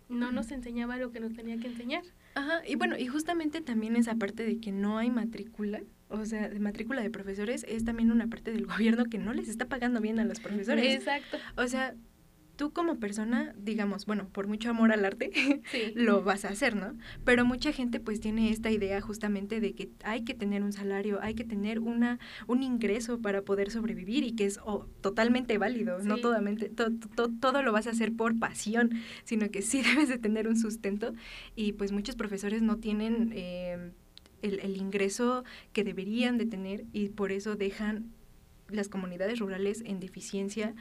no nos enseñaba lo que nos tenía que enseñar. Ajá, y bueno, y justamente también esa parte de que no hay matrícula, o sea, de matrícula de profesores, es también una parte del gobierno que no les está pagando bien a los profesores. Exacto. O sea, tú como persona, digamos, bueno, por mucho amor al arte, [LAUGHS] lo vas a hacer, ¿no? Pero mucha gente pues tiene esta idea justamente de que hay que tener un salario, hay que tener una un ingreso para poder sobrevivir y que es totalmente válido, no totalmente, todo lo vas a hacer por pasión, sino que sí [LAUGHS] debes de tener un sustento. Y pues muchos profesores no tienen... Eh, el, el ingreso que deberían de tener y por eso dejan las comunidades rurales en deficiencia,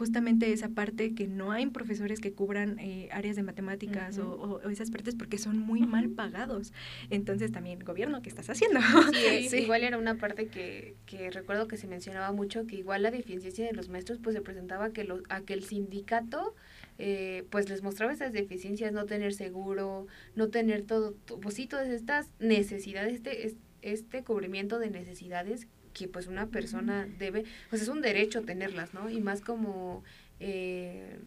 justamente esa parte que no hay profesores que cubran eh, áreas de matemáticas o, esas partes porque son muy mal pagados. Entonces también, gobierno, ¿qué estás haciendo? [LAUGHS] Sí, igual era una parte que, que, recuerdo que se mencionaba mucho, que igual la deficiencia de los maestros pues se presentaba que lo, a que el sindicato eh, pues les mostraba esas deficiencias, no tener seguro, no tener todo, pues sí, todas estas necesidades, este, este cubrimiento de necesidades que pues una persona debe, pues es un derecho tenerlas, ¿no? Y más como eh,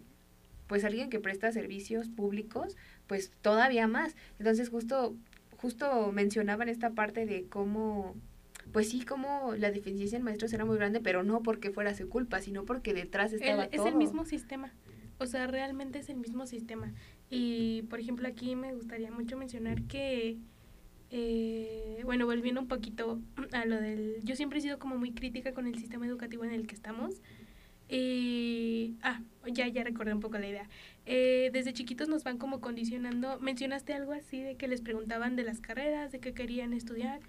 pues alguien que presta servicios públicos, pues todavía más. Entonces justo, justo mencionaban esta parte de cómo pues sí, como la deficiencia en maestros era muy grande, pero no porque fuera su culpa, sino porque detrás estaba Es el mismo sistema, o sea, realmente es el mismo sistema. Y, por ejemplo, aquí me gustaría mucho mencionar que eh, bueno, volviendo un poquito a lo del... Yo siempre he sido como muy crítica con el sistema educativo en el que estamos. Y... Ah, ya, ya recordé un poco la idea. Eh, desde chiquitos nos van como condicionando. Mencionaste algo así de que les preguntaban de las carreras, de qué querían estudiar.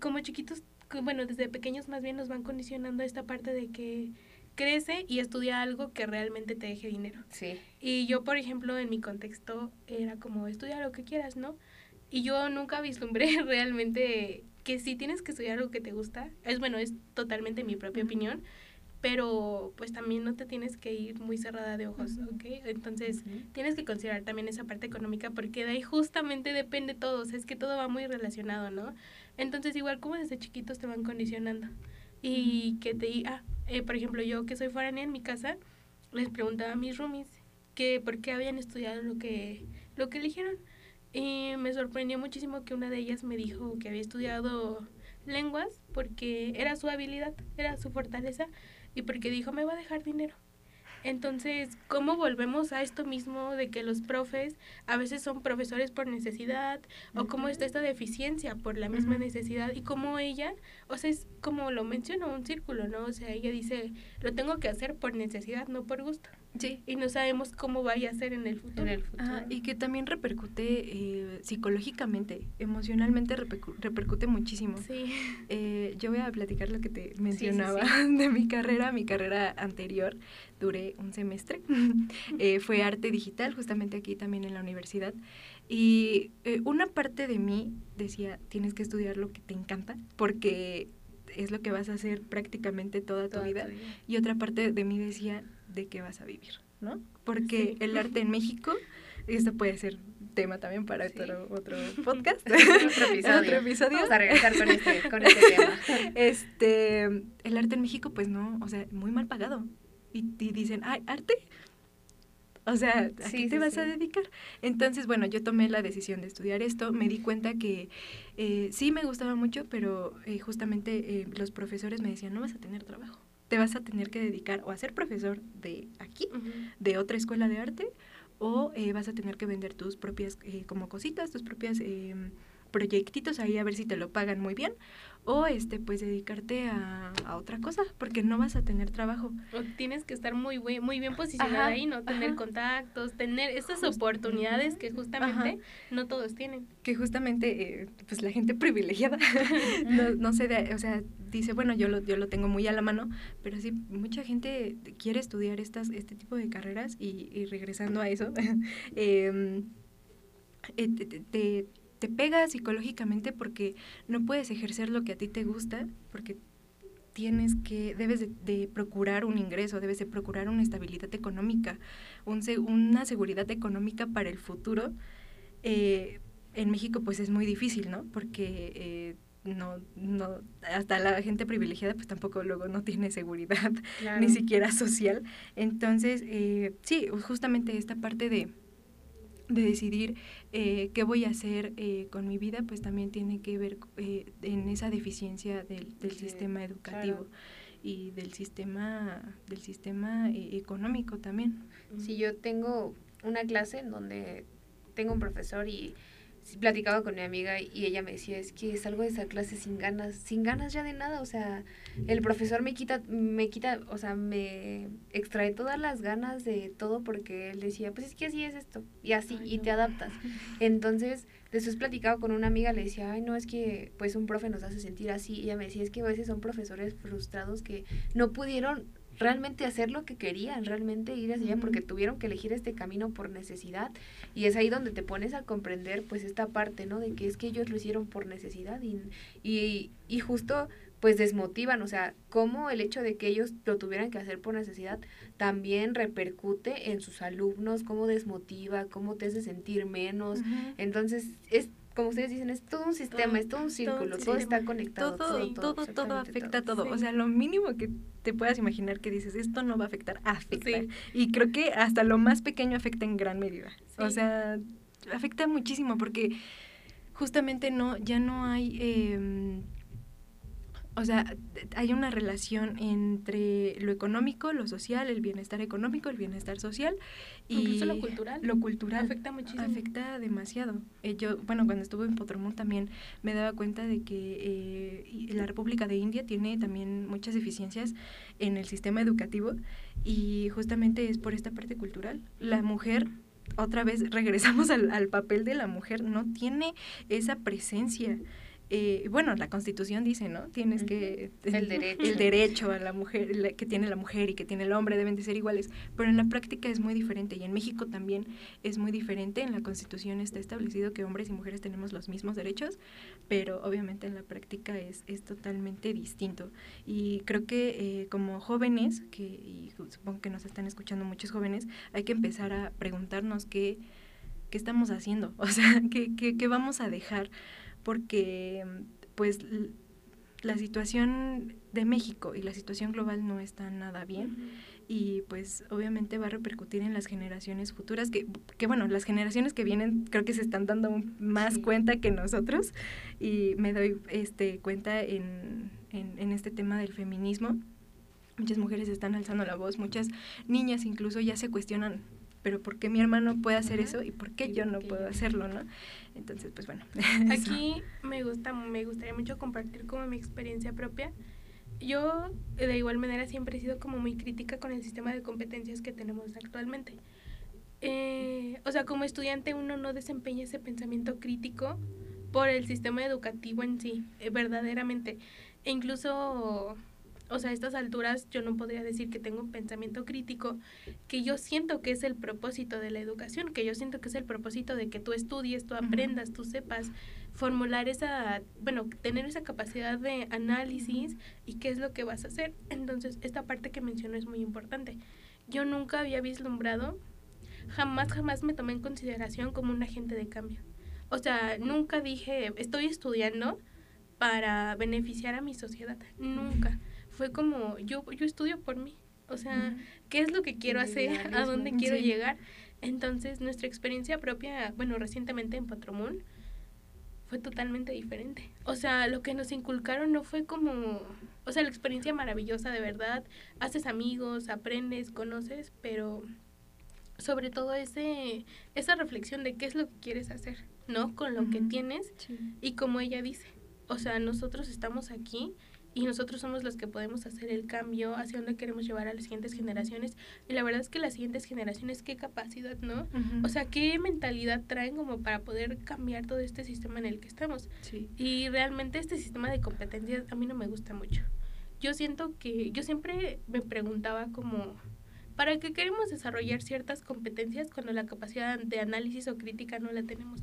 como chiquitos, bueno, desde pequeños más bien nos van condicionando esta parte de que crece y estudia algo que realmente te deje dinero. Sí. Y yo, por ejemplo, en mi contexto era como estudia lo que quieras, ¿no? Y yo nunca vislumbré [LAUGHS] realmente que si tienes que estudiar algo que te gusta. Es bueno, es totalmente mi propia opinión, pero pues también no te tienes que ir muy cerrada de ojos, ¿ok? Entonces tienes que considerar también esa parte económica porque de ahí justamente depende todo, o sea, es que todo va muy relacionado, ¿no? Entonces igual como desde chiquitos te van condicionando y que te... Ah, eh, por ejemplo, yo que soy foránea en mi casa, les preguntaba a mis roomies que por qué habían estudiado lo que, lo que eligieron. Y me sorprendió muchísimo que una de ellas me dijo que había estudiado lenguas porque era su habilidad, era su fortaleza y porque dijo me va a dejar dinero. Entonces, ¿cómo volvemos a esto mismo de que los profes a veces son profesores por necesidad o cómo está esta deficiencia por la misma necesidad y cómo ella, o sea, es como lo mencionó un círculo, ¿no? O sea, ella dice, lo tengo que hacer por necesidad, no por gusto. Sí. Y no sabemos cómo vaya a ser en el futuro. En el futuro. y que también repercute eh, psicológicamente, emocionalmente repercute muchísimo. Sí. Eh, yo voy a platicar lo que te mencionaba [LAUGHS] de mi carrera, mi carrera anterior. Duré un semestre. [LAUGHS] Eh, fue arte digital, justamente aquí también en la universidad. Y una parte de mí decía, tienes que estudiar lo que te encanta, porque es lo que vas a hacer prácticamente toda, tu, vida. tu vida. Y otra parte de mí decía, de qué vas a vivir, ¿no? Porque el arte en México, esto puede ser tema también para otro, otro podcast, [LAUGHS] otro, episodio. Vamos a regresar con este, con este tema. [LAUGHS] Este, el arte en México, pues no, o sea, muy mal pagado. Y, dicen, ay, arte, o sea, ¿a qué te vas a dedicar? Entonces, bueno, yo tomé la decisión de estudiar esto. Me di cuenta que eh, sí me gustaba mucho, pero eh, justamente eh, los profesores me decían, no vas a tener trabajo te vas a tener que dedicar o a ser profesor de aquí, de otra escuela de arte, o eh, vas a tener que vender tus propias eh, como cositas, tus propias eh, proyectitos ahí a ver si te lo pagan muy bien, o este pues dedicarte a, otra cosa porque no vas a tener trabajo. O tienes que estar muy muy bien posicionada ahí no tener contactos tener esas oportunidades que justamente no todos tienen. Que justamente eh, pues la gente [LAUGHS] privilegiada [LAUGHS] no, no sé o sea dice bueno yo lo yo lo tengo muy a la mano pero sí mucha gente quiere estudiar estas este tipo de carreras y, regresando a eso [LAUGHS] em, eh, te te pega psicológicamente porque no puedes ejercer lo que a ti te gusta, porque tienes que, debes de, procurar un ingreso, debes de procurar una estabilidad económica, un, una seguridad económica para el futuro. Eh, en México pues es muy difícil, ¿no? Porque eh, no, no, hasta la gente privilegiada pues tampoco luego no tiene seguridad, [LAUGHS] ni siquiera social. Entonces, eh, sí, justamente esta parte de, de decidir eh, qué voy a hacer eh, con mi vida, pues también tiene que ver eh, en esa deficiencia del, del sistema educativo y del sistema, del sistema económico también. Si yo tengo una clase en donde tengo un profesor y platicaba con mi amiga y ella me decía, es que salgo de esa clase sin ganas, sin ganas ya de nada, o sea, el profesor me quita, me quita, o sea, me extrae todas las ganas de todo porque él decía, pues es que así es esto, y así, y te adaptas. Entonces, después platicaba con una amiga, le decía, ay, no, es que pues un profe nos hace sentir así, y ella me decía, es que a veces son profesores frustrados que no pudieron realmente hacer lo que querían, realmente ir hacia allá, porque tuvieron que elegir este camino por necesidad. Y es ahí donde te pones a comprender, pues, esta parte, ¿no? De que es que ellos lo hicieron por necesidad y, y, y justo pues desmotivan, o sea, cómo el hecho de que ellos lo tuvieran que hacer por necesidad también repercute en sus alumnos, cómo desmotiva, cómo te hace sentir menos. Entonces, es como ustedes dicen, es todo un sistema, es todo un círculo, todo, está conectado. Todo, todo, todo, afecta a todo. O sea, lo mínimo que te puedas imaginar que dices, esto no va a afectar, afecta. Y creo que hasta lo más pequeño afecta en gran medida. O sea, afecta muchísimo porque justamente no, ya no hay... Eh, o sea, hay una relación entre lo económico, lo social, el bienestar económico, el bienestar social y Incluso lo cultural. Lo cultural afecta muchísimo. Afecta demasiado. Eh, yo, bueno, cuando estuve en Potromón también me daba cuenta de que eh, la República de India tiene también muchas deficiencias en el sistema educativo y justamente es por esta parte cultural. La mujer otra vez [LAUGHS] regresamos al, al papel de la mujer, no tiene esa presencia eh, bueno, la constitución dice, ¿no? Tienes que... [LAUGHS] El derecho. El derecho a la mujer, que tiene la mujer y que tiene el hombre deben de ser iguales, pero en la práctica es muy diferente y en México también es muy diferente. En la constitución está establecido que hombres y mujeres tenemos los mismos derechos, pero obviamente en la práctica es, es totalmente distinto. Y creo que eh, como jóvenes, que y supongo que nos están escuchando muchos jóvenes, hay que empezar a preguntarnos qué, qué estamos haciendo, [LAUGHS] o sea, qué, qué, qué vamos a dejar porque pues la situación de México y la situación global no está nada bien y pues obviamente va a repercutir en las generaciones futuras que, que bueno, las generaciones que vienen creo que se están dando más cuenta que nosotros y me doy este cuenta en, en, en este tema del feminismo. Muchas mujeres están alzando la voz, muchas niñas incluso ya se cuestionan pero ¿por qué mi hermano puede hacer eso y por qué yo no puedo hacerlo, no? Entonces, pues bueno. [LAUGHS] Aquí me gusta, me gustaría mucho compartir como mi experiencia propia. Yo, de igual manera, siempre he sido como muy crítica con el sistema de competencias que tenemos actualmente. Eh, o sea, como estudiante uno no desempeña ese pensamiento crítico por el sistema educativo en sí, eh, verdaderamente. E incluso o sea, a estas alturas yo no podría decir que tengo un pensamiento crítico, que yo siento que es el propósito de la educación, que yo siento que es el propósito de que tú estudies, tú aprendas, tú sepas formular esa, bueno, tener esa capacidad de análisis y qué es lo que vas a hacer. Entonces, esta parte que menciono es muy importante. Yo nunca había vislumbrado, jamás, jamás me tomé en consideración como un agente de cambio. O sea, nunca dije, estoy estudiando para beneficiar a mi sociedad. Nunca fue como, yo, yo estudio por mí, o sea, ¿qué es lo que quiero hacer? ¿A dónde quiero llegar? Entonces, nuestra experiencia propia, bueno, recientemente en Patromón, fue totalmente diferente. O sea, lo que nos inculcaron no fue como, o sea, la experiencia maravillosa de verdad, haces amigos, aprendes, conoces, pero sobre todo ese esa reflexión de qué es lo que quieres hacer, ¿no? Con lo que tienes y como ella dice, o sea, nosotros estamos aquí y nosotros somos los que podemos hacer el cambio hacia donde queremos llevar a las siguientes generaciones. Y la verdad es que las siguientes generaciones, qué capacidad, ¿no? O sea, qué mentalidad traen como para poder cambiar todo este sistema en el que estamos. Y realmente este sistema de competencias a mí no me gusta mucho. Yo siento que yo siempre me preguntaba como, ¿para qué queremos desarrollar ciertas competencias cuando la capacidad de análisis o crítica no la tenemos?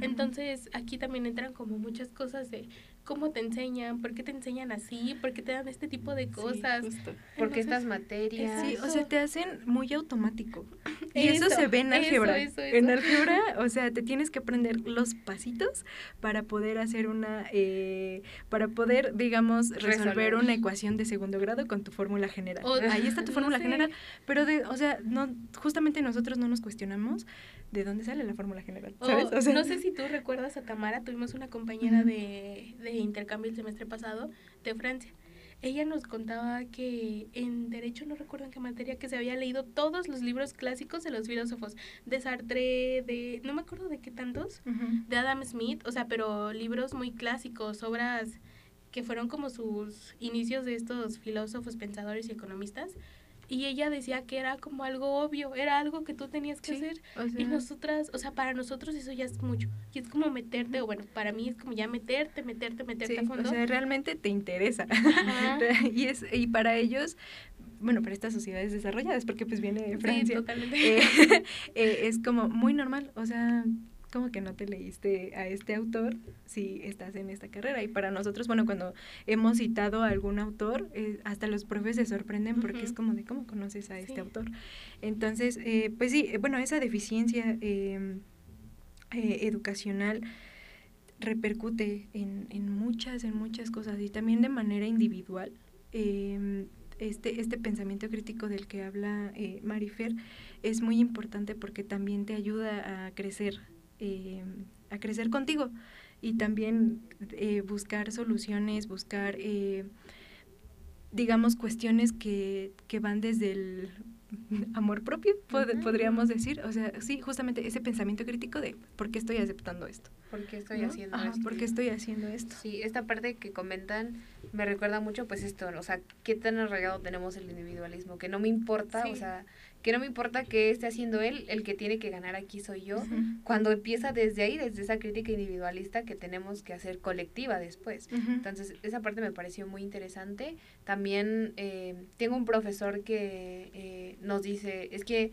Entonces, aquí también entran como muchas cosas de cómo te enseñan, por qué te enseñan así, por qué te dan este tipo de cosas. Sí, Porque estas materias. Sí, o sea, te hacen muy automático. Y eso, se ve en álgebra. En álgebra, o sea, te tienes que aprender los pasitos para poder hacer una, eh, para poder, digamos, resolver, una ecuación de segundo grado con tu fórmula general. Ahí está tu fórmula general, pero de, o sea, no, justamente nosotros no nos cuestionamos de dónde sale la fórmula general, ¿sabes? no sé si tú recuerdas a Tamara, tuvimos una compañera de, de intercambio el semestre pasado de Francia. Ella nos contaba que en Derecho, no recuerdo en qué materia, que se había leído todos los libros clásicos de los filósofos, de Sartre, de, no me acuerdo de qué tantos, de Adam Smith, o sea, pero libros muy clásicos, obras que fueron como sus inicios de estos filósofos, pensadores y economistas y ella decía que era como algo obvio, era algo que tú tenías que hacer. y nosotras, o sea, para nosotros eso ya es mucho. Y es como meterte, o bueno, para mí es como ya meterte, meterte, meterte a fondo. O sea, realmente te interesa. [LAUGHS] y, es, y para ellos, bueno, para estas sociedades desarrolladas, porque pues viene de Francia. totalmente. Eh, [LAUGHS] eh, es [LAUGHS] como muy normal, o sea, como que no te leíste a este autor si estás en esta carrera. Y para nosotros, bueno, cuando hemos citado a algún autor, eh, hasta los profes se sorprenden porque es como de cómo conoces a este autor. Entonces, eh, pues sí, eh, bueno, esa deficiencia em, educacional repercute en, en, muchas, en muchas cosas y también de manera individual. Em, este, este pensamiento crítico del que habla Marifer es muy importante porque también te ayuda a crecer eh, a crecer contigo y también eh, buscar soluciones, buscar, eh, digamos, cuestiones que, que van desde el amor propio, podríamos decir. O sea, sí, justamente ese pensamiento crítico de por qué estoy aceptando esto. ¿Por qué estoy haciendo esto? ¿Por qué estoy haciendo esto? Sí, esta parte que comentan me recuerda mucho pues esto, o sea, qué tan arraigado tenemos el individualismo, que no me importa, o sea, que no me importa que esté haciendo él, el que tiene que ganar aquí soy yo, cuando empieza desde ahí, desde esa crítica individualista que tenemos que hacer colectiva después. Entonces, esa parte me pareció muy interesante. También eh, tengo un profesor que eh, nos dice, es que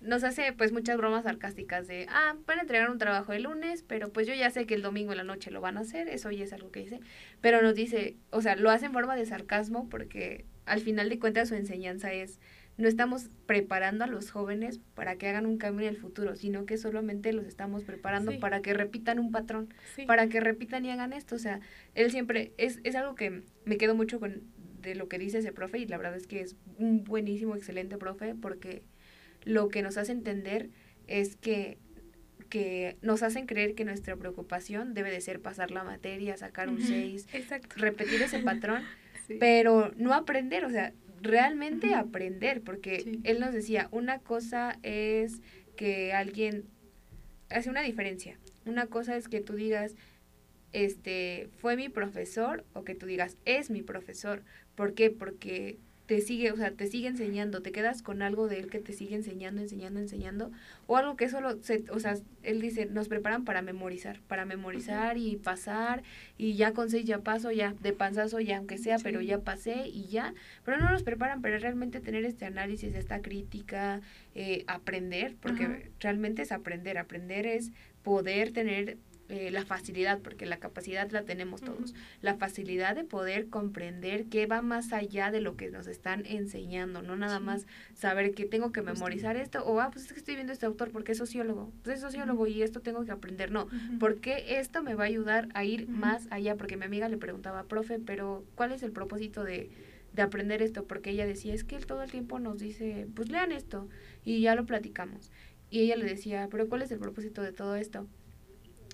nos hace pues muchas bromas sarcásticas de, ah, van a entregar un trabajo el lunes, pero pues yo ya sé que el domingo en la noche lo van a hacer, eso ya es algo que dice, pero nos dice, o sea, lo hace en forma de sarcasmo porque al final de cuentas su enseñanza es, no estamos preparando a los jóvenes para que hagan un cambio en el futuro, sino que solamente los estamos preparando para que repitan un patrón, para que repitan y hagan esto, o sea, él siempre, es, es algo que me quedo mucho con de lo que dice ese profe y la verdad es que es un buenísimo, excelente profe porque lo que nos hace entender es que, que nos hacen creer que nuestra preocupación debe de ser pasar la materia, sacar un 6, repetir ese patrón, [LAUGHS] pero no aprender, o sea, realmente aprender, porque él nos decía, una cosa es que alguien hace una diferencia, una cosa es que tú digas, este, fue mi profesor, o que tú digas, es mi profesor, ¿por qué? Porque te sigue, o sea, te sigue enseñando, te quedas con algo de él que te sigue enseñando, enseñando, enseñando, o algo que solo, se, o sea, él dice, nos preparan para memorizar, para memorizar y pasar, y ya con seis ya paso, ya de panzazo, ya aunque sea, pero ya pasé y ya, pero no nos preparan para realmente tener este análisis, esta crítica, eh, aprender, porque realmente es aprender, aprender es poder tener eh, la facilidad, porque la capacidad la tenemos todos, la facilidad de poder comprender qué va más allá de lo que nos están enseñando, no nada más saber que tengo que memorizar esto, o ah, pues es que estoy viendo este autor porque es sociólogo, pues es sociólogo y esto tengo que aprender, no, porque esto me va a ayudar a ir más allá, porque mi amiga le preguntaba, profe, pero ¿cuál es el propósito de, de aprender esto? Porque ella decía, es que él todo el tiempo nos dice, pues lean esto, y ya lo platicamos. Y ella le decía, pero ¿cuál es el propósito de todo esto?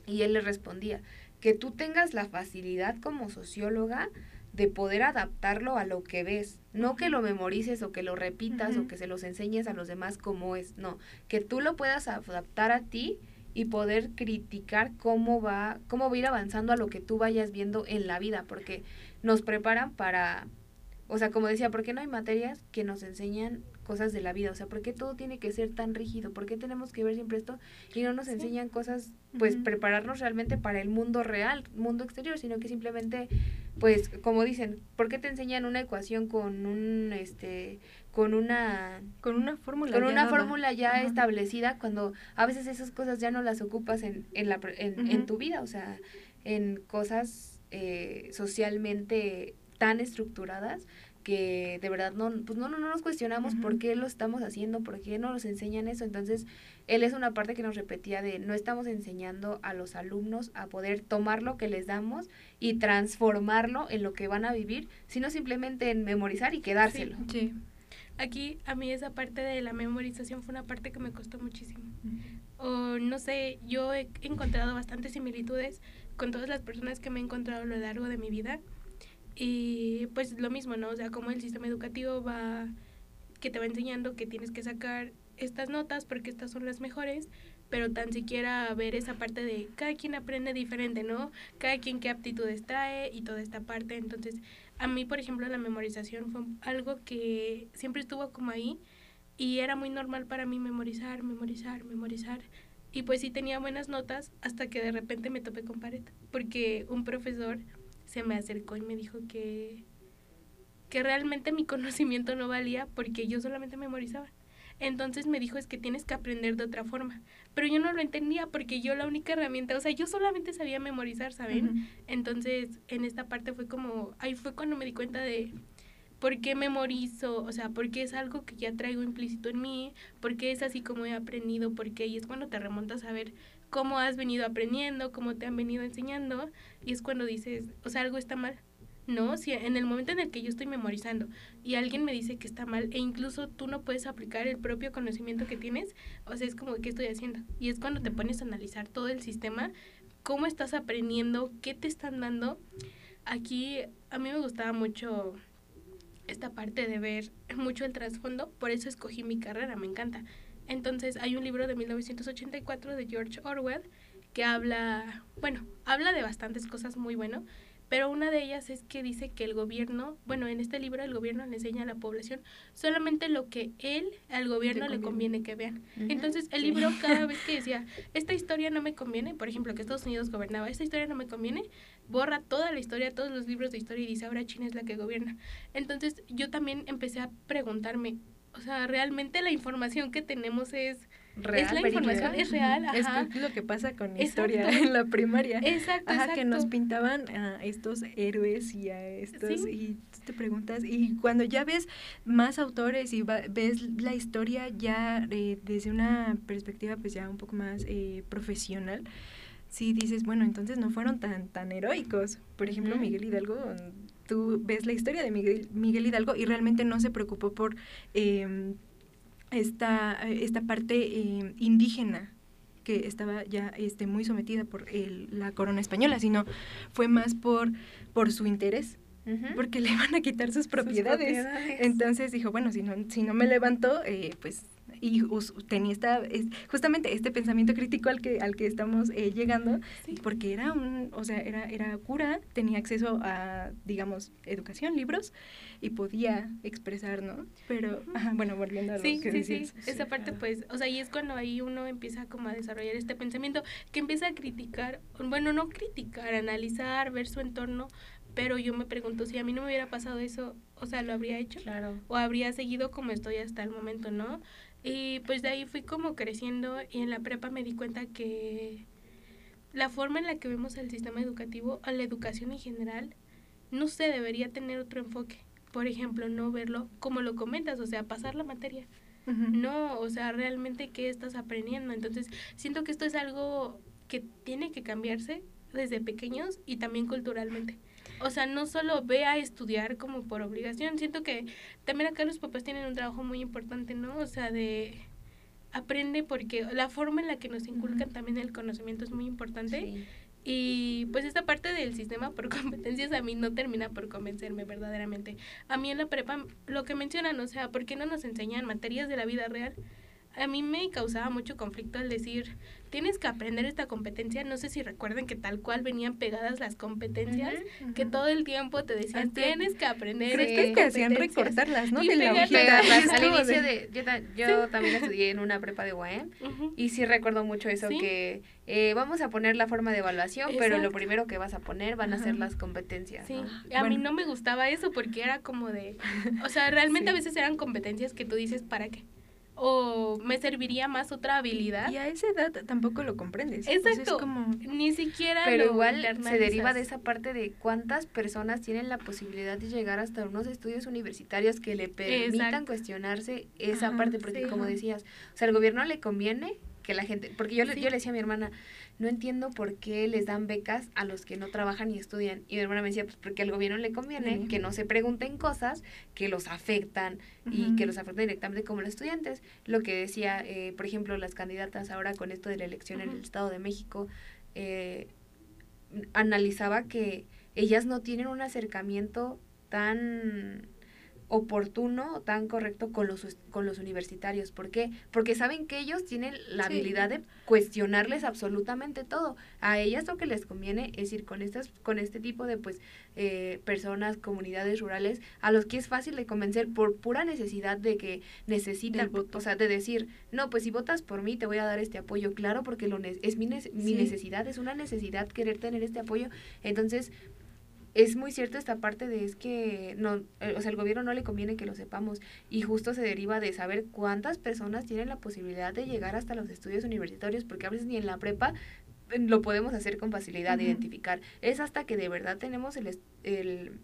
Y él le respondía, que tú tengas la facilidad como socióloga de poder adaptarlo a lo que ves, no que lo memorices o que lo repitas o que se los enseñes a los demás como es, no, que tú lo puedas adaptar a ti y poder criticar cómo va, cómo va a ir avanzando a lo que tú vayas viendo en la vida, porque nos preparan para, o sea, como decía, ¿por qué no hay materias que nos enseñan cosas de la vida? O sea, ¿por qué todo tiene que ser tan rígido? ¿Por qué tenemos que ver siempre esto y no nos enseñan cosas, pues, prepararnos realmente para el mundo real, mundo exterior, sino que simplemente, pues, como dicen, ¿por qué te enseñan una ecuación con un, este, con una con una fórmula con una fórmula ya establecida cuando a veces esas cosas ya no las ocupas en, en, la, en, en tu vida o sea en cosas eh, socialmente tan estructuradas que de verdad no, pues no, no, nos cuestionamos por qué lo estamos haciendo, por qué no nos enseñan eso. Entonces, él es una parte que nos repetía de no estamos enseñando a los alumnos a poder tomar lo que les damos y transformarlo en lo que van a vivir, sino simplemente en memorizar y quedárselo. Sí. Aquí a mí esa parte de la memorización fue una parte que me costó muchísimo. O no sé, yo he encontrado bastantes similitudes con todas las personas que me he encontrado a lo largo de mi vida y pues lo mismo, ¿no? O sea, como el sistema educativo va, que te va enseñando que tienes que sacar estas notas porque estas son las mejores, pero tan siquiera ver esa parte de cada quien aprende diferente, ¿no? Cada quien qué aptitudes trae y toda esta parte. Entonces, a mí, por ejemplo, la memorización fue algo que siempre estuvo como ahí y era muy normal para mí memorizar, memorizar, memorizar. Y pues sí tenía buenas notas hasta que de repente me topé con pared, porque un profesor se me acercó y me dijo que, que realmente mi [LAUGHS] conocimiento no valía porque yo solamente memorizaba. Entonces me dijo es que tienes que aprender de otra forma. Pero yo no lo entendía porque yo la única herramienta, o sea, yo solamente sabía memorizar, ¿saben? Entonces en esta parte fue como, ahí fue cuando me di cuenta de por qué memorizo, o sea, porque es algo que ya traigo implícito en mí, porque es así como he aprendido, porque ahí es cuando te remontas a ver cómo has venido aprendiendo, cómo te han venido enseñando, y es cuando dices, o sea, algo está mal. No, si en el momento en el que yo estoy memorizando y alguien me dice que está mal e incluso tú no puedes aplicar el propio conocimiento que tienes, o sea, es como, ¿qué estoy haciendo? Y es cuando te pones a analizar todo el sistema, cómo estás aprendiendo, qué te están dando. Aquí a mí me gustaba mucho esta parte de ver mucho el trasfondo, por eso escogí mi carrera, me encanta. Entonces hay un libro de 1984 de George Orwell que habla, bueno, habla de bastantes cosas muy bueno, pero una de ellas es que dice que el gobierno, bueno, en este libro el gobierno le enseña a la población solamente lo que él, al gobierno le conviene que vean. Entonces el libro [LAUGHS] cada vez que decía, esta historia no me conviene, por ejemplo, que Estados Unidos gobernaba, esta historia no me conviene, borra toda la historia, todos los libros de historia y dice, ahora China es la que gobierna. Entonces yo también empecé a preguntarme, o sea, realmente la información que tenemos es es la información, es real. Ajá. Es lo que pasa con historia en la primaria. Exacto, ajá, que nos pintaban a estos héroes y a estos, y te preguntas, y cuando ya ves más autores y ves la historia ya eh, desde una perspectiva pues ya un poco más eh, profesional, sí dices, bueno, entonces no fueron tan, tan heroicos. Por ejemplo, Miguel Hidalgo, tú ves la historia de Miguel, Miguel Hidalgo y realmente no se preocupó por... Eh, esta, esta parte eh, indígena que estaba ya este, muy sometida por el, la corona española, sino fue más por, por su interés, porque le iban a quitar sus propiedades. Entonces dijo, bueno, si no, si no me levanto, eh, pues y tenía esta, justamente este pensamiento crítico al que, al que estamos eh, llegando, porque era un, o sea, era, era cura, tenía acceso a, digamos, educación, libros, y podía expresar, ¿no? Pero, bueno, volviendo a lo que sí, Sí, esa parte, pues, o sea, y es cuando ahí uno empieza como a desarrollar este pensamiento, que empieza a criticar, bueno, no criticar, analizar, ver su entorno, pero yo me pregunto si a mí no me hubiera pasado eso, o sea, lo habría hecho. Claro. O habría seguido como estoy hasta el momento, ¿no? Y pues de ahí fui como creciendo y en la prepa me di cuenta que la forma en la que vemos el sistema educativo, a la educación en general, no se debería tener otro enfoque. Por ejemplo, no verlo como lo comentas, o sea, pasar la materia. No, o sea, realmente qué estás aprendiendo. Entonces, siento que esto es algo que tiene que cambiarse desde pequeños y también culturalmente o sea, no solo ve a estudiar como por obligación, siento que también acá los papás tienen un trabajo muy importante, ¿no? O sea, de aprende porque la forma en la que nos inculcan también el conocimiento es muy importante. Y pues esta parte del sistema por [LAUGHS] competencias a mí no termina por convencerme verdaderamente. A mí en la prepa lo que mencionan, o sea, ¿por qué no nos enseñan materias de la vida real? A mí me causaba mucho conflicto al decir, tienes que aprender esta competencia. No sé si recuerden que tal cual venían pegadas las competencias, que todo el tiempo te decían, tienes que aprender. ¿Crees que hacían recortarlas, no? De la Al inicio de, yo, también estudié en una prepa de UAM y sí recuerdo mucho eso, que eh, vamos a poner la forma de evaluación, pero lo primero que vas a poner van a ser las competencias. Sí, a mí no me gustaba eso porque era como de, o sea, [LAUGHS] realmente a veces eran competencias que tú dices, ¿para qué? O me serviría más otra habilidad. Y a esa edad tampoco lo comprendes. Exacto. como... Ni siquiera. Pero igual se deriva de esa parte de cuántas personas tienen la posibilidad de llegar hasta unos estudios universitarios que le permitan cuestionarse esa parte, porque como decías, o sea, al gobierno le conviene que la gente, porque yo, le, yo le decía a mi hermana, no entiendo por qué les dan becas a los que no trabajan y estudian. Y mi hermana me decía, pues porque al gobierno le conviene que no se pregunten cosas que los afectan y que los afectan directamente como los estudiantes. Lo que decía, eh, por ejemplo, las candidatas ahora con esto de la elección en el Estado de México, eh, analizaba que ellas no tienen un acercamiento tan oportuno, tan correcto con los, con los universitarios. ¿Por qué? Porque saben que ellos tienen la habilidad de cuestionarles absolutamente todo. A ellas lo que les conviene es ir con, estas, con este tipo de pues eh, personas, comunidades rurales, a los que es fácil de convencer por pura necesidad de que necesitan, o sea, de decir, no, pues si votas por mí te voy a dar este apoyo, claro, porque lo es mi, mi necesidad, es una necesidad querer tener este apoyo. Entonces, es muy cierto esta parte de es que no, eh, o sea, el gobierno no le conviene que lo sepamos y justo se deriva de saber cuántas personas tienen la posibilidad de llegar hasta los estudios universitarios, porque a veces ni en la prepa eh, lo podemos hacer con facilidad, de identificar. Es hasta que de verdad tenemos el, el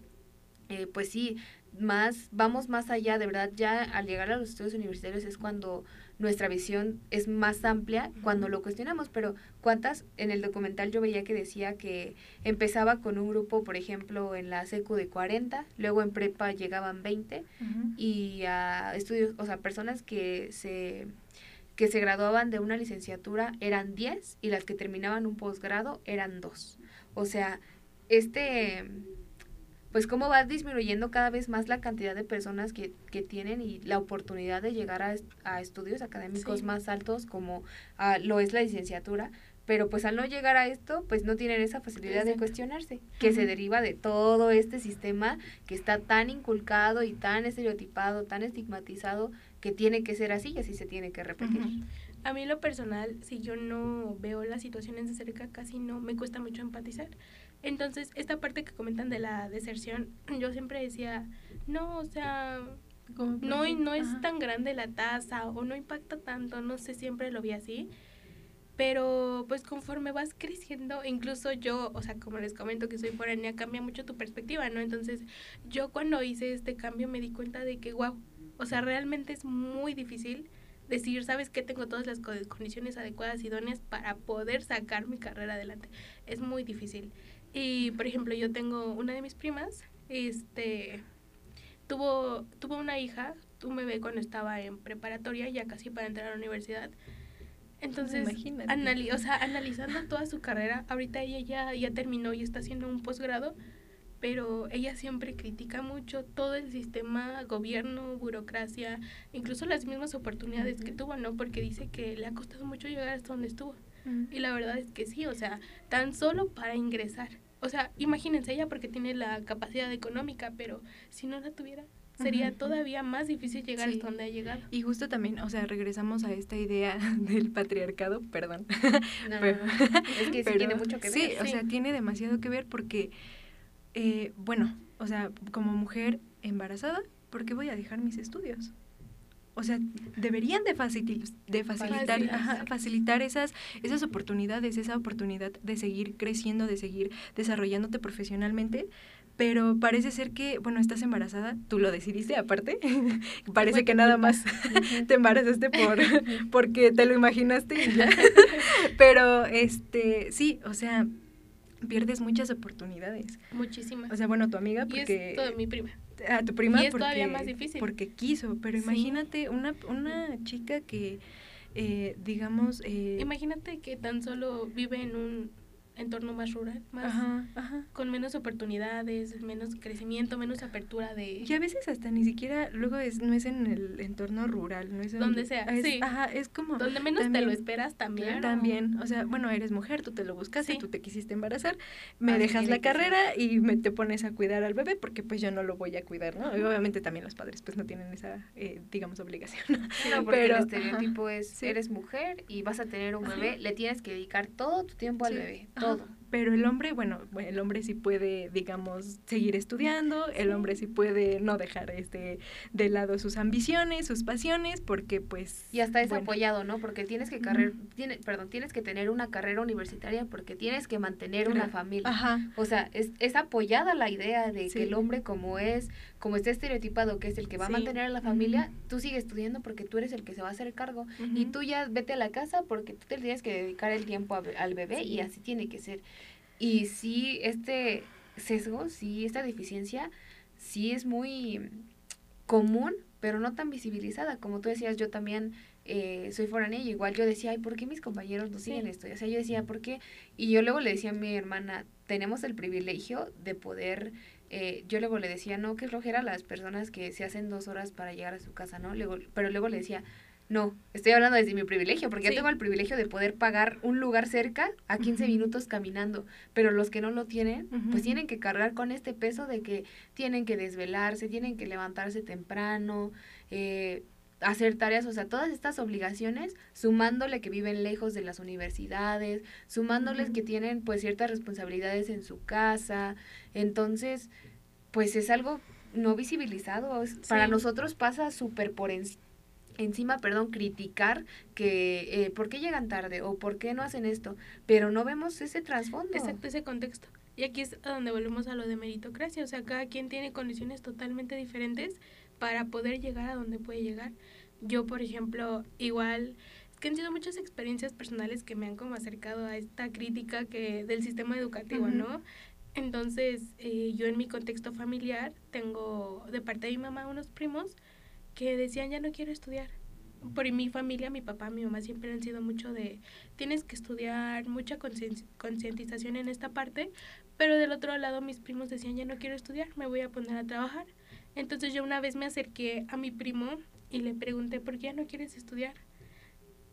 eh, pues sí, más, vamos más allá, de verdad, ya al llegar a los estudios universitarios es cuando nuestra visión es más amplia cuando lo cuestionamos, pero ¿cuántas? En el documental yo veía que decía que empezaba con un grupo, por ejemplo, en la secu de 40, luego en prepa llegaban 20 y a estudios, o sea, personas que se que se graduaban de una licenciatura eran 10 y las que terminaban un posgrado eran 2. O sea, este pues cómo va disminuyendo cada vez más la cantidad de personas que, que tienen y la oportunidad de llegar a, a estudios académicos más altos como lo es la licenciatura, pero pues al no llegar a esto, pues no tienen esa facilidad de cuestionarse, que se deriva de todo este sistema que está tan inculcado y tan estereotipado, tan estigmatizado, que tiene que ser así y así se tiene que repetir. A mí lo personal, si yo no veo las situaciones de cerca, casi no, me cuesta mucho empatizar. Entonces, esta parte que comentan de la deserción, [CLEARS THROAT] yo siempre decía, no, o sea, no, no es tan grande la tasa o no impacta tanto, no sé, siempre lo vi así. Pero pues conforme vas creciendo, incluso yo, o sea, como les comento que soy foránea, cambia mucho tu perspectiva, ¿no? Entonces, yo cuando hice este cambio me di cuenta de que, wow, o sea, realmente es muy difícil decir, ¿sabes qué? Tengo todas las condiciones adecuadas y idóneas para poder sacar mi carrera adelante. Es muy difícil. Y, por ejemplo, yo tengo una de mis primas, este, tuvo, tuvo una hija, un bebé cuando estaba en preparatoria, ya casi para entrar a la universidad entonces, o sea, analizando toda su carrera, ahorita ella ya, ya terminó y está haciendo un posgrado, pero ella siempre critica mucho todo el sistema, gobierno, burocracia, incluso las mismas oportunidades que tuvo, ¿no? Porque dice que le ha costado mucho llegar hasta donde estuvo. Y la verdad es que sí, o sea, tan solo para ingresar. O sea, imagínense ella porque tiene la capacidad económica, pero si no la tuviera, sería todavía más difícil llegar hasta donde ha llegado. Y justo también, o sea, regresamos a esta idea [LAUGHS] del patriarcado, perdón. [LAUGHS] es que sí tiene mucho que ver. Sí, o sea, tiene demasiado que ver porque, eh, bueno, o sea, como mujer embarazada, ¿por qué voy a dejar mis estudios? O sea, deberían de, de facilitar, facilitar esas, esas oportunidades, esa oportunidad de seguir creciendo, de seguir desarrollándote profesionalmente, pero parece ser que, bueno, estás embarazada, tú lo decidiste aparte, [LAUGHS] parece que nada más te embarazaste por, [LAUGHS] porque te lo imaginaste y ya. [LAUGHS] pero, este, sí, o sea, pierdes muchas oportunidades. Muchísimas. O sea, bueno, tu amiga porque... Y es mi prima. A tu prima y es porque, todavía más difícil. porque quiso, pero imagínate una, una chica que, eh, digamos... Eh, imagínate que tan solo vive en un entorno más rural, más con menos oportunidades, menos crecimiento, menos apertura de... Y a veces hasta ni siquiera, luego es, no es en el entorno rural, no es... Donde sea, sí. Ajá, es como... Donde menos te lo esperas también. También, o sea, bueno, eres mujer, tú te lo buscaste, tú te quisiste embarazar, me dejas la carrera y me te pones a cuidar al bebé porque pues yo no lo voy a cuidar, ¿no? Y obviamente también los padres pues no tienen esa, eh, digamos, obligación. No, porque el estereotipo es, eres mujer y vas a tener un bebé, le tienes que dedicar todo tu tiempo al bebé todo. Pero el hombre, bueno, el hombre sí puede, digamos, seguir estudiando, el hombre sí puede no dejar este de lado sus ambiciones, sus pasiones, porque pues... Y hasta es apoyado, ¿no? Porque tienes que carrer, tiene, perdón, tienes que tener una carrera universitaria porque tienes que mantener una familia. Ajá. O sea, es, es apoyada la idea de que el hombre como es, como está estereotipado, que es el que va a mantener a la familia, tú sigues estudiando porque tú eres el que se va a hacer cargo. Y tú ya vete a la casa porque tú te tienes que dedicar el tiempo al bebé y así tiene que ser. Y sí, este sesgo, sí, esta deficiencia, sí es muy común, pero no tan visibilizada. Como tú decías, yo también eh, soy foránea y igual yo decía, ay, ¿por qué mis compañeros no siguen esto? O sea, yo decía, ¿por qué? Y yo luego le decía a mi hermana, tenemos el privilegio de poder, eh, yo luego le decía, no, que flojera a las personas que se hacen dos horas para llegar a su casa, ¿no? Luego, pero luego le decía, no, estoy hablando desde mi privilegio, porque yo tengo el privilegio de poder pagar un lugar cerca a 15 minutos caminando, pero los que no lo tienen, pues tienen que cargar con este peso de que tienen que desvelarse, tienen que levantarse temprano, eh, hacer tareas, o sea, todas estas obligaciones, sumándole que viven lejos de las universidades, sumándoles que tienen pues ciertas responsabilidades en su casa, entonces, pues es algo no visibilizado, para nosotros pasa súper por encima encima, perdón, criticar que eh, por qué llegan tarde o por qué no hacen esto, pero no vemos ese trasfondo. Exacto, ese contexto. Y aquí es a donde volvemos a lo de meritocracia, o sea, cada quien tiene condiciones totalmente diferentes para poder llegar a donde puede llegar. Yo, por ejemplo, igual, es que han sido muchas experiencias personales que me han como acercado a esta crítica que del sistema educativo, ¿no? Entonces, eh, yo en mi contexto familiar tengo de parte de mi mamá unos primos que decían ya no quiero estudiar. Por mi familia, mi papá, mi mamá siempre han sido mucho de tienes que estudiar, mucha concientización en esta parte, pero del otro lado mis primos decían ya no quiero estudiar, me voy a poner a trabajar. Entonces yo una vez me acerqué a mi primo y le pregunté, ¿por qué ya no quieres estudiar?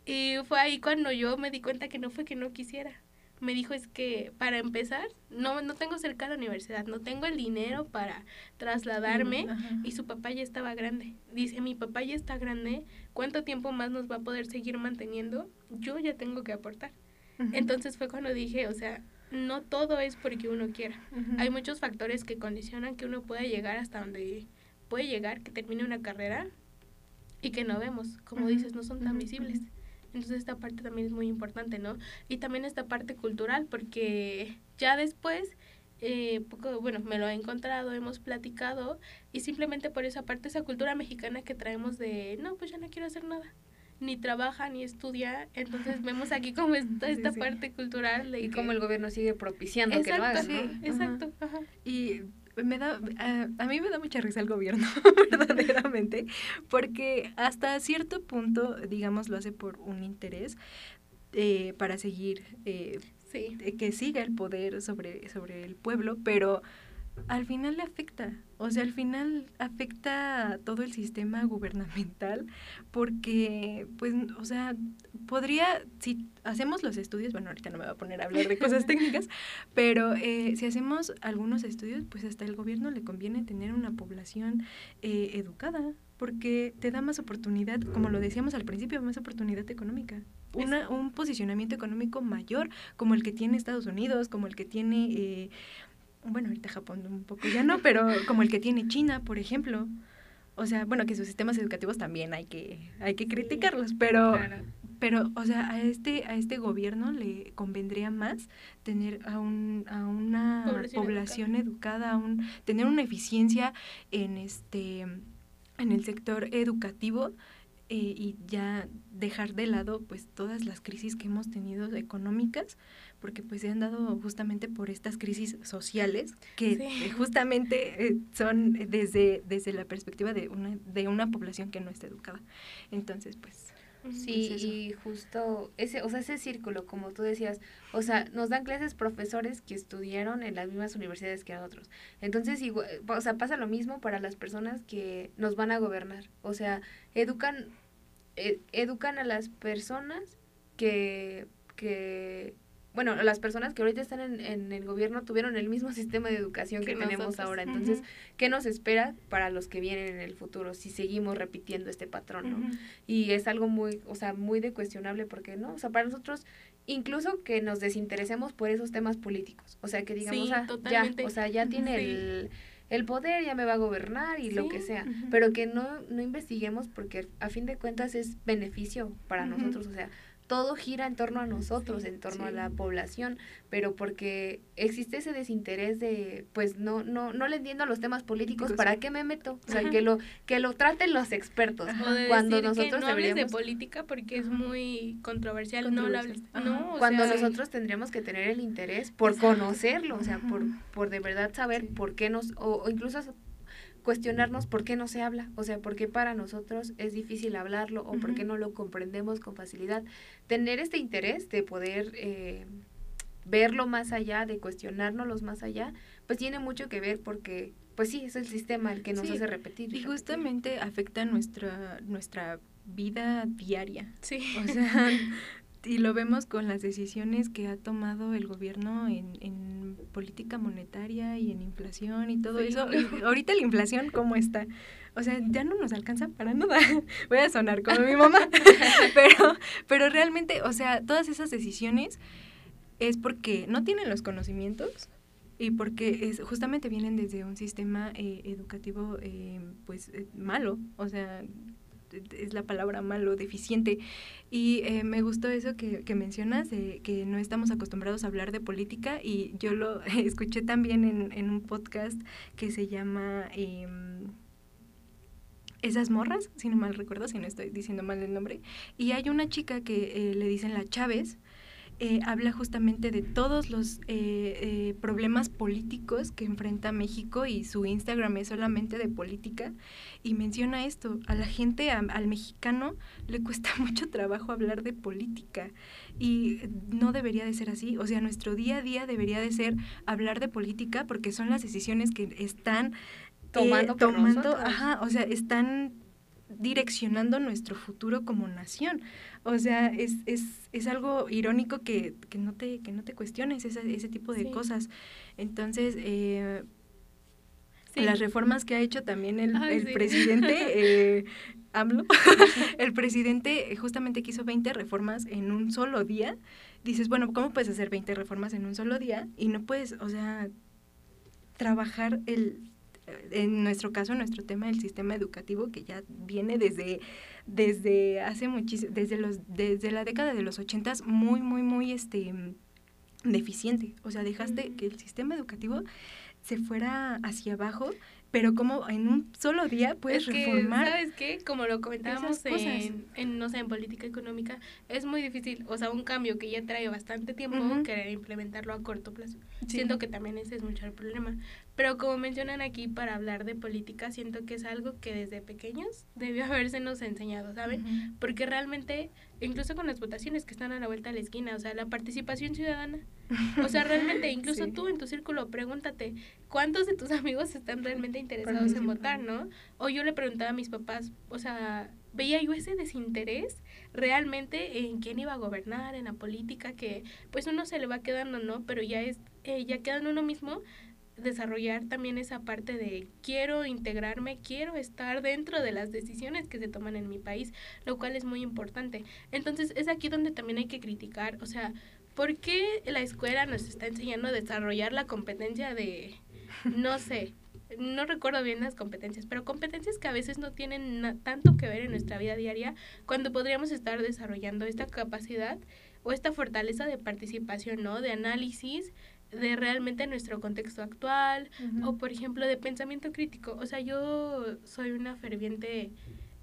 Y fue ahí cuando yo me di cuenta que no fue que no quisiera. Me dijo es que para empezar, no, no tengo cerca de la universidad, no tengo el dinero para trasladarme y su papá ya estaba grande. Dice, mi papá ya está grande, ¿cuánto tiempo más nos va a poder seguir manteniendo? Yo ya tengo que aportar. Entonces fue cuando dije, o sea, no todo es porque uno quiera. Hay muchos factores que condicionan que uno pueda llegar hasta donde puede llegar, que termine una carrera y que no vemos. Como dices, no son tan visibles. Entonces esta parte también es muy importante, ¿no? Y también esta parte cultural, porque ya después, eh, poco, bueno, me lo he encontrado, hemos platicado, y simplemente por esa parte, esa cultura mexicana que traemos de, no, pues ya no quiero hacer nada ni trabaja ni estudia, entonces vemos aquí como esta, esta parte cultural y cómo el gobierno sigue propiciando que lo hagan, ¿no? exacto. Y me da, a, mí me da mucha risa el gobierno, [LAUGHS] verdaderamente, porque hasta cierto punto, digamos, lo hace por un interés eh, para seguir, eh, que siga el poder sobre, sobre el pueblo, pero al final le afecta, o sea, al final afecta a todo el sistema gubernamental porque, pues, o sea, podría, si hacemos los estudios, bueno, ahorita no me voy a poner a hablar de cosas [LAUGHS] técnicas, pero eh, si hacemos algunos estudios, pues hasta el gobierno le conviene tener una población eh, educada porque te da más oportunidad, como lo decíamos al principio, más oportunidad económica. Una, un posicionamiento económico mayor como el que tiene Estados Unidos, como el que tiene... Eh, bueno, ahorita Japón un poco ya no, pero como el que tiene China, por ejemplo. O sea, bueno, que sus sistemas educativos también hay que, hay que criticarlos, pero, pero, o sea, a este, a este gobierno le convendría más tener a, un, a una población, educada, un, tener una eficiencia en este en el sector educativo eh, y ya dejar de lado pues todas las crisis que hemos tenido económicas porque pues se han dado justamente por estas crisis sociales que justamente eh, son desde, desde la perspectiva de una, de una población que no está educada. Entonces, pues... Sí, y justo ese, o sea, ese círculo, como tú decías, o sea, nos dan clases profesores que estudiaron en las mismas universidades que nosotros. Entonces, igual, o sea, pasa lo mismo para las personas que nos van a gobernar. O sea, educan, e, educan a las personas que, que bueno, las personas que ahorita están en, en, el gobierno tuvieron el mismo [LAUGHS] sistema de educación que, tenemos ahora. Entonces, ¿qué nos espera para los que vienen en el futuro si seguimos repitiendo este patrón, no? Y es algo muy, o sea, muy de cuestionable porque, ¿no? O sea, para nosotros, incluso que nos desinteresemos por esos temas políticos. O sea, que digamos, ah, ya, o sea, ya tiene el el poder ya me va a gobernar y lo que sea, pero que no, no investiguemos porque a fin de cuentas es beneficio para nosotros, o sea, todo gira en torno a nosotros, en torno a la población, pero porque existe ese desinterés de, pues no, no, no le entiendo a los temas políticos, ¿para qué me meto? O sea, que lo, que lo traten los expertos. cuando nosotros que no hables de política porque es muy controversial, no No, cuando nosotros tendríamos que tener el interés por conocerlo, o sea, por, por de verdad saber por qué nos, o, o incluso cuestionarnos por qué no se habla, o sea, por qué para nosotros es difícil hablarlo o por qué no lo comprendemos con facilidad. Tener este interés de poder eh, verlo más allá, de cuestionárnoslo más allá, pues tiene mucho que ver porque, pues sí, es el sistema el que nos hace repetir. Y justamente afecta nuestra, nuestra vida diaria. Sí. O sea, y lo vemos con las decisiones que ha tomado el gobierno en, en política monetaria y en inflación y todo eso. [LAUGHS] ahorita la inflación, ¿cómo está? O sea, ya no nos alcanza para nada. [LAUGHS] Voy a sonar como mi mamá. [LAUGHS] pero, pero realmente, o sea, todas esas decisiones es porque no tienen los conocimientos y porque es, justamente vienen desde un sistema eh, educativo eh, pues eh, malo. O sea, es la palabra malo, deficiente. Y eh, me gustó eso que, que mencionas, de que no estamos acostumbrados a hablar de política y yo lo [LAUGHS] escuché también en, en un podcast que se llama... Em, esas morras, si no mal recuerdo, si no estoy diciendo mal el nombre, y hay una chica que eh, le dicen la Chávez, eh, habla justamente de todos los eh, eh, problemas políticos que enfrenta México y su Instagram es solamente de política. Y menciona esto, a la gente, al mexicano le cuesta [LAUGHS] mucho trabajo hablar de política. Y no debería de ser así, o sea, nuestro día a día debería de ser hablar de política porque son las decisiones que están tomando, tomando ajá, o sea, están direccionando nuestro futuro como nación. O sea, es, es, es algo irónico que, que, no te, que no te cuestiones ese, ese tipo de cosas. Entonces, eh, las reformas que ha hecho también el, el presidente, [LAUGHS] eh, AMLO, [LAUGHS] el presidente justamente quiso 20 reformas en un solo día. Dices, bueno, ¿cómo puedes hacer 20 reformas en un solo día? Y no puedes, o sea, trabajar el, en nuestro caso, nuestro tema del sistema educativo, que ya viene desde, desde hace muchísimo, desde los, desde la década de los ochentas, muy, muy, muy este deficiente. O sea, dejaste que el sistema educativo se fuera hacia abajo pero como en un solo día puedes es que, reformar. ¿Sabes qué? Como lo comentábamos en, en, no sé, en política económica, es muy difícil, o sea, un cambio que ya trae bastante tiempo, querer implementarlo a corto plazo. Siento que también ese es mucho el problema. Pero como mencionan aquí, para hablar de política, siento que es algo que desde pequeños debió nos enseñado, ¿saben? Porque realmente, incluso con las votaciones que están a la vuelta de la esquina, o sea, la participación ciudadana, o sea, realmente, [LAUGHS] incluso tú en tu círculo, pregúntate, ¿cuántos de tus [LAUGHS] amigos están realmente interesados en votar, no? O yo le preguntaba a mis papás, o sea, veía yo ese desinterés realmente en quién iba a gobernar, en la política, que pues uno se le va quedando, ¿no? Pero ya es, eh, ya queda en uno mismo desarrollar también esa parte de quiero integrarme, quiero estar dentro de las decisiones que se toman en mi país, lo cual es muy importante. Entonces es aquí donde también hay que criticar, o sea, ¿por qué la escuela nos está enseñando a desarrollar la competencia de, no sé, no recuerdo bien las competencias, pero competencias que a veces no tienen tanto que ver en nuestra vida diaria, cuando podríamos estar desarrollando esta capacidad o esta fortaleza de participación, ¿no? De análisis de realmente nuestro contexto actual o por ejemplo de pensamiento crítico. O sea, yo soy una ferviente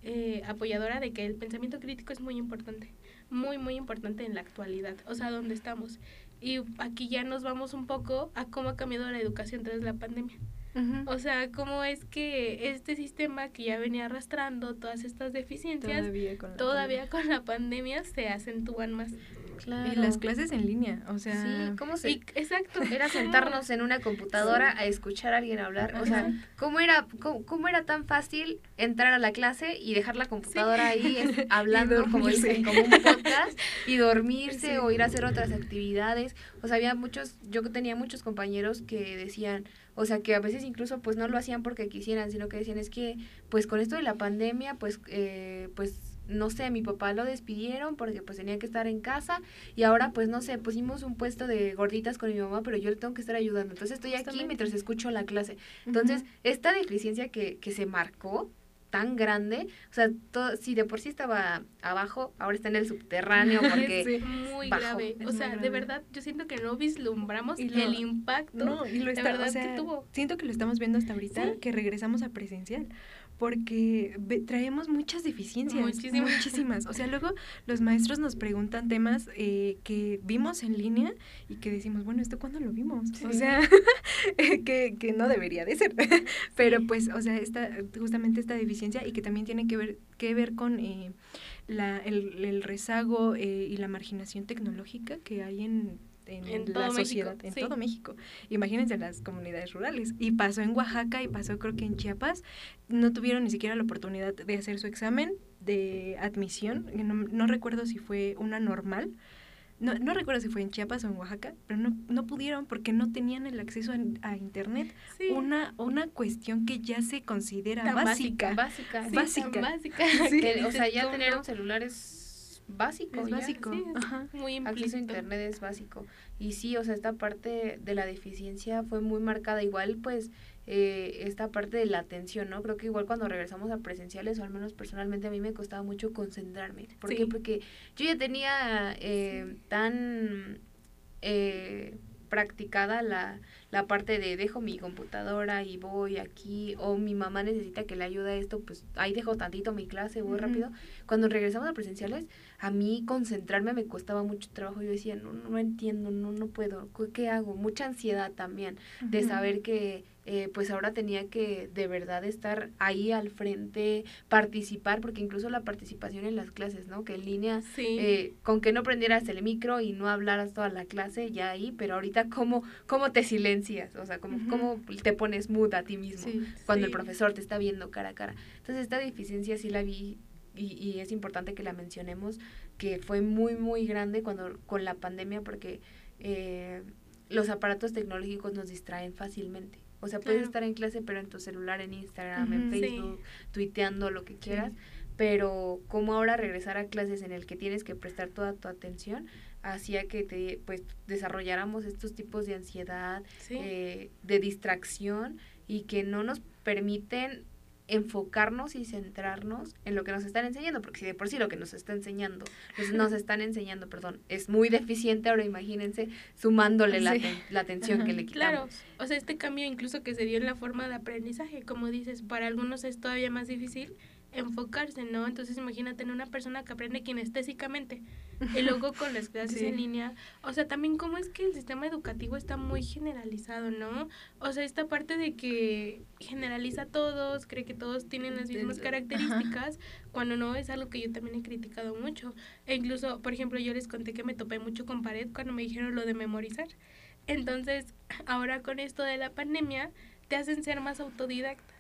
eh, apoyadora de que el pensamiento crítico es muy importante, muy, muy importante en la actualidad, o sea, donde estamos. Y aquí ya nos vamos un poco a cómo ha cambiado la educación tras la pandemia. O sea, cómo es que este sistema que ya venía arrastrando todas estas deficiencias, todavía con la pandemia se acentúan más. Y las clases en línea, o sea... Sí, ¿cómo se...? exacto. [LAUGHS] Era sentarnos en una computadora a escuchar a alguien hablar. O sea, ¿cómo era, cómo, era tan fácil entrar a la clase y dejar la computadora ahí [LAUGHS] hablando, como dicen, como un podcast, y [LAUGHS] dormirse o ir a hacer otras actividades? O sea, había muchos, yo tenía muchos compañeros que decían, o sea, que a veces incluso pues no lo hacían porque quisieran, sino que decían, es que pues con esto de la pandemia, pues, eh, pues no sé, mi papá lo despidieron porque pues tenía que estar en casa y ahora pues no sé, pusimos un puesto de gorditas con mi mamá, pero yo le tengo que estar ayudando. Entonces estoy aquí mientras escucho la clase. Entonces, esta deficiencia que, que se marcó tan grande, o sea, todo, si de por sí estaba abajo, ahora está en el subterráneo [LAUGHS] porque sí, muy grave. O sea, de verdad, yo siento que no vislumbramos el impacto no, y lo está, verdad que tuvo. Siento que lo estamos viendo hasta ahorita, que regresamos a presencial porque traemos muchas deficiencias, muchísimas. O sea, luego los maestros nos preguntan temas eh, que vimos en línea y que decimos, bueno, ¿esto cuándo lo vimos? O sea, [LAUGHS] que, que, no debería de ser. [LAUGHS] Pero pues, o sea, esta, justamente esta deficiencia y que también tiene que ver, que ver con eh, la, el, el rezago eh, y la marginación tecnológica que hay en en, la sociedad, en todo México. Imagínense las comunidades rurales. Y pasó en Oaxaca y pasó creo que en Chiapas. No tuvieron ni siquiera la oportunidad de hacer su examen de admisión. No, no recuerdo si fue una normal. No, no recuerdo si fue en Chiapas o en Oaxaca, pero no, no pudieron porque no tenían el acceso a, Internet. Una, una cuestión que ya se considera básica. Básica. Básica. básica. [LAUGHS] o sea, ya tener un celular es básico. Es básico. Muy Acceso a internet es básico. Y sí, o sea, esta parte de la deficiencia fue muy marcada. Igual, pues, eh, esta parte de la atención, ¿no? Creo que igual cuando regresamos a presenciales, o al menos personalmente a mí me costaba mucho concentrarme. ¿Por qué? Porque yo ya tenía eh, tan... Eh, practicada la, la parte de dejo mi computadora y voy aquí o mi mamá necesita que le ayude a esto, pues ahí dejo tantito mi clase, voy rápido. Cuando regresamos a presenciales, a mí concentrarme me costaba mucho trabajo. Yo decía, no, no entiendo, no, no puedo, ¿qué hago? Mucha ansiedad también de saber que eh, pues ahora tenía que de verdad estar ahí al frente, participar, porque incluso la participación en las clases, ¿no? Que en línea, eh, con que no prendieras el micro y no hablaras toda la clase, ya ahí, pero ahorita cómo, cómo te silencias O sea, ¿cómo, cómo te pones mood a ti mismo cuando el profesor te está viendo cara a cara? Entonces, esta deficiencia sí la vi y, y, es importante que la mencionemos, que fue muy, muy grande cuando con la pandemia porque eh, los aparatos tecnológicos nos distraen fácilmente. O sea, puedes estar en clase, pero en tu celular, en Instagram, en Facebook, tuiteando lo que quieras. Pero como ahora regresar a clases en el que tienes que prestar toda tu atención, hacía que te, pues, desarrolláramos estos tipos de ansiedad, eh, de distracción y que no nos permiten enfocarnos y centrarnos en lo que nos están enseñando, porque si de por sí lo que nos está enseñando, nos, [LAUGHS] están enseñando, perdón, es muy deficiente, ahora imagínense sumándole la, la, atención que le [LAUGHS] quitamos. Claro, o sea, este cambio incluso que se dio en la forma de aprendizaje, como dices, para algunos es todavía más difícil enfocarse, ¿no? Entonces imagínate en una persona que aprende kinestésicamente y [LAUGHS] luego con las clases en línea, o sea, también cómo es que el sistema educativo está muy generalizado, ¿no? O sea, esta parte de que generaliza a todos, cree que todos tienen las mismas características, cuando no es algo que yo también he criticado mucho. E incluso, por ejemplo, yo les conté que me topé mucho con pared cuando me dijeron lo de memorizar. Entonces, ahora con esto de la pandemia, te hacen ser más autodidacta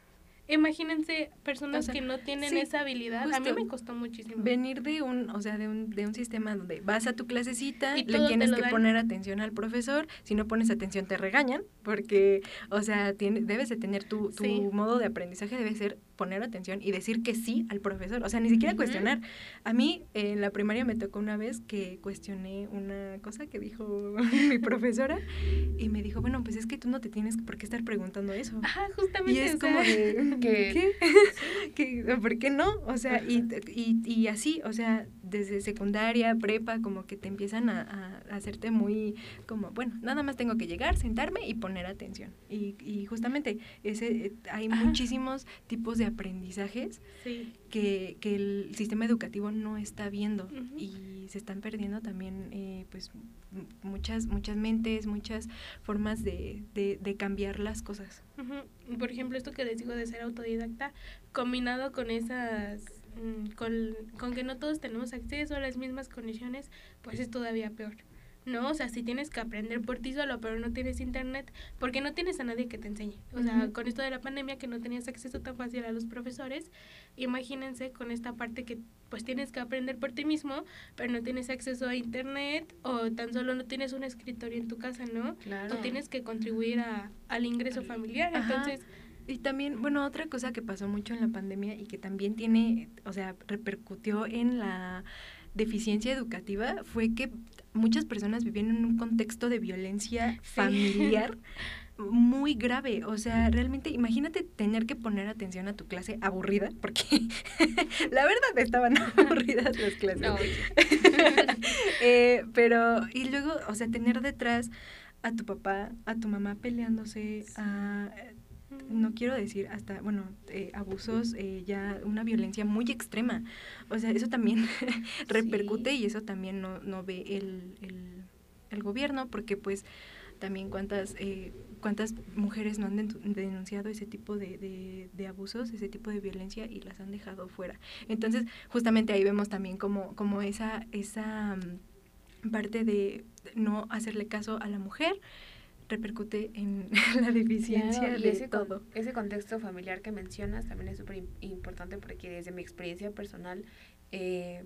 Imagínense personas que no tienen esa habilidad. a mí me costó muchísimo. Venir de un, o sea, de un, de un sistema donde vas a tu clasecita, y le tienes que poner atención al profesor, si no pones atención te regañan, porque, o sea, tiene, debes de tener tu, tu modo de aprendizaje, debe ser poner atención y decir que sí al profesor, o sea, ni siquiera cuestionar. A mí en la primaria me tocó una vez que cuestioné una cosa que dijo [LAUGHS] mi profesora y me dijo, bueno, pues es que tú no te tienes por qué estar preguntando eso. Ajá, justamente. Y es como de, [LAUGHS] ¿qué? [LAUGHS] ¿Qué? ¿Por qué no? O sea, y, y, y, así, o sea, desde secundaria, prepa, como que te empiezan a, a, hacerte muy, como, bueno, nada más tengo que llegar, sentarme y poner atención. Y, y justamente ese, hay muchísimos tipos de aprendizajes que, que, el sistema educativo no está viendo y se están perdiendo también eh, pues muchas muchas mentes muchas formas de, de, cambiar las cosas. Por ejemplo esto que les digo de ser autodidacta combinado con esas con, con que no todos tenemos acceso a las mismas condiciones pues es todavía peor ¿no? O sea, si tienes que aprender por ti solo, pero no tienes internet, porque no tienes a nadie que te enseñe. O sea, con esto de la pandemia que no tenías acceso tan fácil a los profesores, imagínense con esta parte que pues tienes que aprender por ti mismo, pero no tienes acceso a internet o tan solo no tienes un escritorio en tu casa, ¿no? Claro. O tienes que contribuir a, al ingreso familiar. Entonces... Y también, bueno, otra cosa que pasó mucho en la pandemia y que también tiene, o sea, repercutió en la deficiencia educativa fue que muchas personas vivían en un contexto de violencia [LAUGHS] familiar muy grave. O sea, realmente imagínate tener que poner atención a tu clase aburrida, porque [LAUGHS] la verdad estaban [LAUGHS] aburridas las clases. eh, pero, y luego, o sea, tener detrás a tu papá, a tu mamá peleándose, a no quiero decir hasta, bueno, eh, abusos, eh, ya una violencia muy extrema. O sea, eso también [LAUGHS] repercute y eso también no, no ve el, el, el, gobierno, porque pues también cuántas, eh, cuántas mujeres no han denunciado ese tipo de, de, de, abusos, ese tipo de violencia y las han dejado fuera. Entonces, justamente ahí vemos también como, como esa, esa mm, parte de no hacerle caso a la mujer repercute en [LAUGHS] la deficiencia de ese todo. ese contexto familiar que mencionas también es súper importante porque desde mi experiencia personal eh,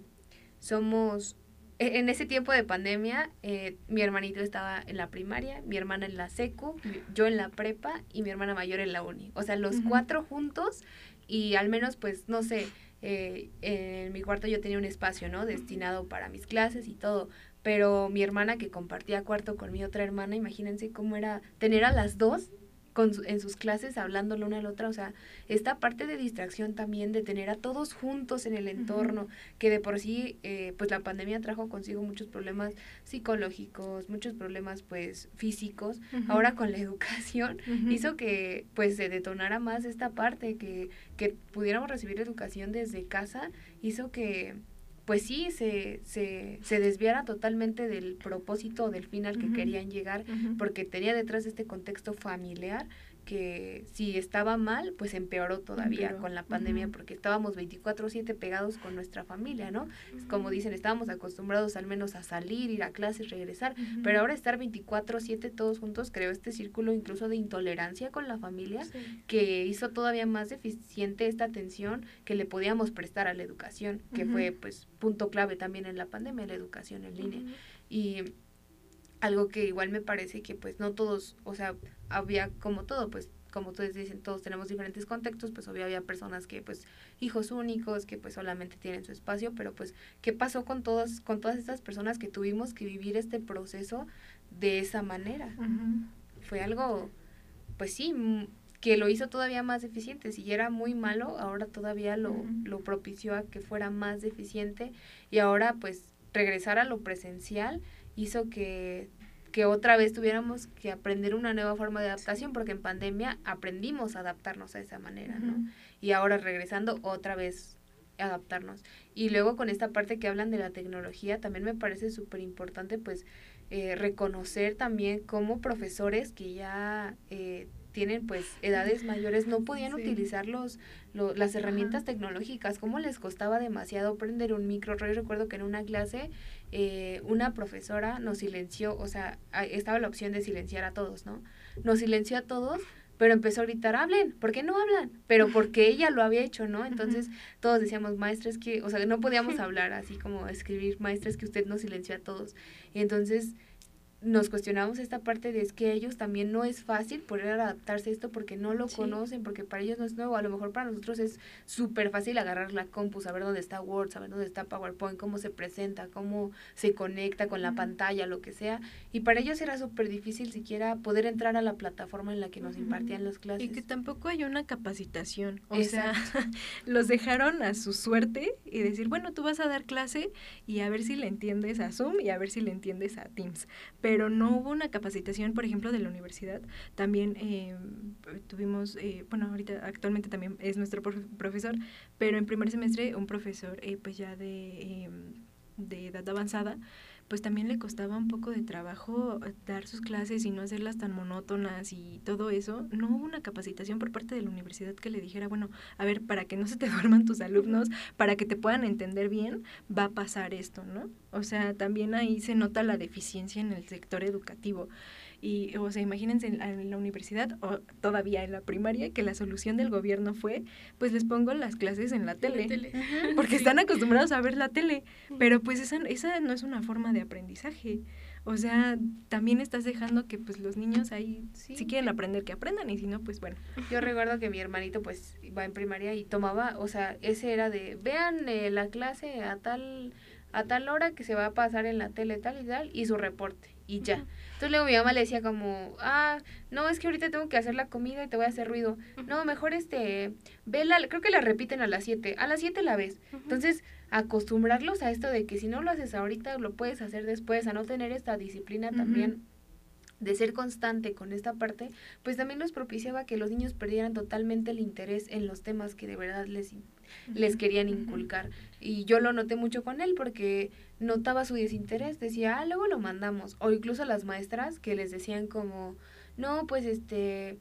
somos e, en ese tiempo de pandemia, eh, mi hermanito estaba en la primaria, mi hermana en la secu, yo en la prepa y mi hermana mayor en la uni. O sea, los cuatro juntos y al menos, pues, no sé, eh, en mi cuarto yo tenía un espacio, ¿no? Destinado para mis clases y todo pero mi hermana que compartía cuarto con mi otra hermana, imagínense cómo era tener a las dos con en sus clases hablando la una a la otra, o sea, esta parte de distracción también, de tener a todos juntos en el entorno, que de por sí, eh, pues la pandemia trajo consigo muchos problemas psicológicos, muchos problemas pues físicos, ahora con la educación hizo que pues se detonara más esta parte, que, que pudiéramos recibir educación desde casa, hizo que pues sí, se, se, se desviara totalmente del propósito o del fin al que querían llegar, porque tenía detrás este contexto familiar que si estaba mal, pues empeoró todavía con la pandemia porque estábamos 24/7 pegados con nuestra familia, ¿no? Como dicen, estábamos acostumbrados al menos a salir, ir a clases, regresar, pero ahora estar 24/7 todos juntos creó este círculo incluso de intolerancia con la familia que hizo todavía más deficiente esta atención que le podíamos prestar a la educación, que fue pues punto clave también en la pandemia, la educación en línea. Y algo que igual me parece que pues no todos, o sea, había como todo, pues como ustedes dicen, todos tenemos diferentes contextos, pues obvio había personas que pues hijos únicos, que pues solamente tienen su espacio, pero pues ¿qué pasó con todas con todas estas personas que tuvimos que vivir este proceso de esa manera? Fue algo pues sí, que lo hizo todavía más eficiente. Si ya era muy malo, ahora todavía lo, lo propició a que fuera más deficiente y ahora pues regresar a lo presencial hizo que, que otra vez tuviéramos que aprender una nueva forma de adaptación, porque en pandemia aprendimos a adaptarnos a esa manera, ¿no? Y ahora regresando otra vez adaptarnos. Y luego con esta parte que hablan de la tecnología, también me parece súper importante pues eh, reconocer también como profesores que ya eh, tienen pues edades mayores no podían utilizar los, las herramientas tecnológicas, como les costaba demasiado prender un micro. Yo recuerdo que en una clase eh, una profesora nos silenció, o sea, estaba la opción de silenciar a todos, ¿no? Nos silenció a todos, pero empezó a gritar, hablen, ¿por qué no hablan? Pero porque ella lo había hecho, ¿no? Entonces todos decíamos, maestres que, o sea, no podíamos [LAUGHS] hablar así como escribir, maestres que usted nos silenció a todos. Y entonces nos cuestionamos esta parte de es que ellos también no es fácil poder adaptarse a esto porque no lo conocen, porque para ellos no es nuevo, a lo mejor para nosotros es súper fácil agarrar la compu, saber dónde está Word, saber dónde está PowerPoint, cómo se presenta, cómo se conecta con la pantalla, lo que sea, y para ellos era súper difícil siquiera poder entrar a la plataforma en la que nos impartían las clases. Y que tampoco hay una capacitación, o sea, [LAUGHS] los dejaron a su suerte y decir, bueno, tú vas a dar clase y a ver si le entiendes a Zoom y a ver si le entiendes a Teams, pero no hubo una capacitación, por ejemplo, de la universidad. También eh, tuvimos, eh, bueno, ahorita actualmente también es nuestro profesor, pero en primer semestre un profesor eh, pues ya de, de edad avanzada, pues también le costaba un poco de trabajo dar sus clases y no hacerlas tan monótonas y todo eso. No hubo una capacitación por parte de la universidad que le dijera, bueno, a ver, para que no se te [LAUGHS] duerman tus alumnos, para que te puedan entender bien, va a pasar esto, ¿no? O sea, también ahí se nota la deficiencia en el sector educativo. Y, o sea, imagínense en, la universidad o todavía en la primaria que la solución del gobierno fue, pues les pongo las clases en la tele, [LAUGHS] porque están acostumbrados a ver la tele, pero pues esa, esa no es una forma de aprendizaje. O sea, también estás dejando que pues los niños ahí, si quieren aprender, que aprendan y si no, pues bueno. Yo recuerdo que mi hermanito pues va en primaria y tomaba, o sea, ese era de, vean eh, la clase a tal, a tal hora que se va a pasar en la tele tal y tal y su reporte y ya. Entonces luego mi mamá le decía como, ah, no, es que ahorita tengo que hacer la comida y te voy a hacer ruido. No, mejor este, vela, creo que la repiten a las 7, a las 7 la ves. Entonces, acostumbrarlos a esto de que si no lo haces ahorita, lo puedes hacer después, a no tener esta disciplina también de ser constante con esta parte, pues también los propiciaba que los niños perdieran totalmente el interés en los temas que de verdad les, les querían inculcar. Y yo lo noté mucho con él porque notaba su desinterés, decía, ah, luego lo mandamos. O incluso las maestras que les decían como, no, pues este,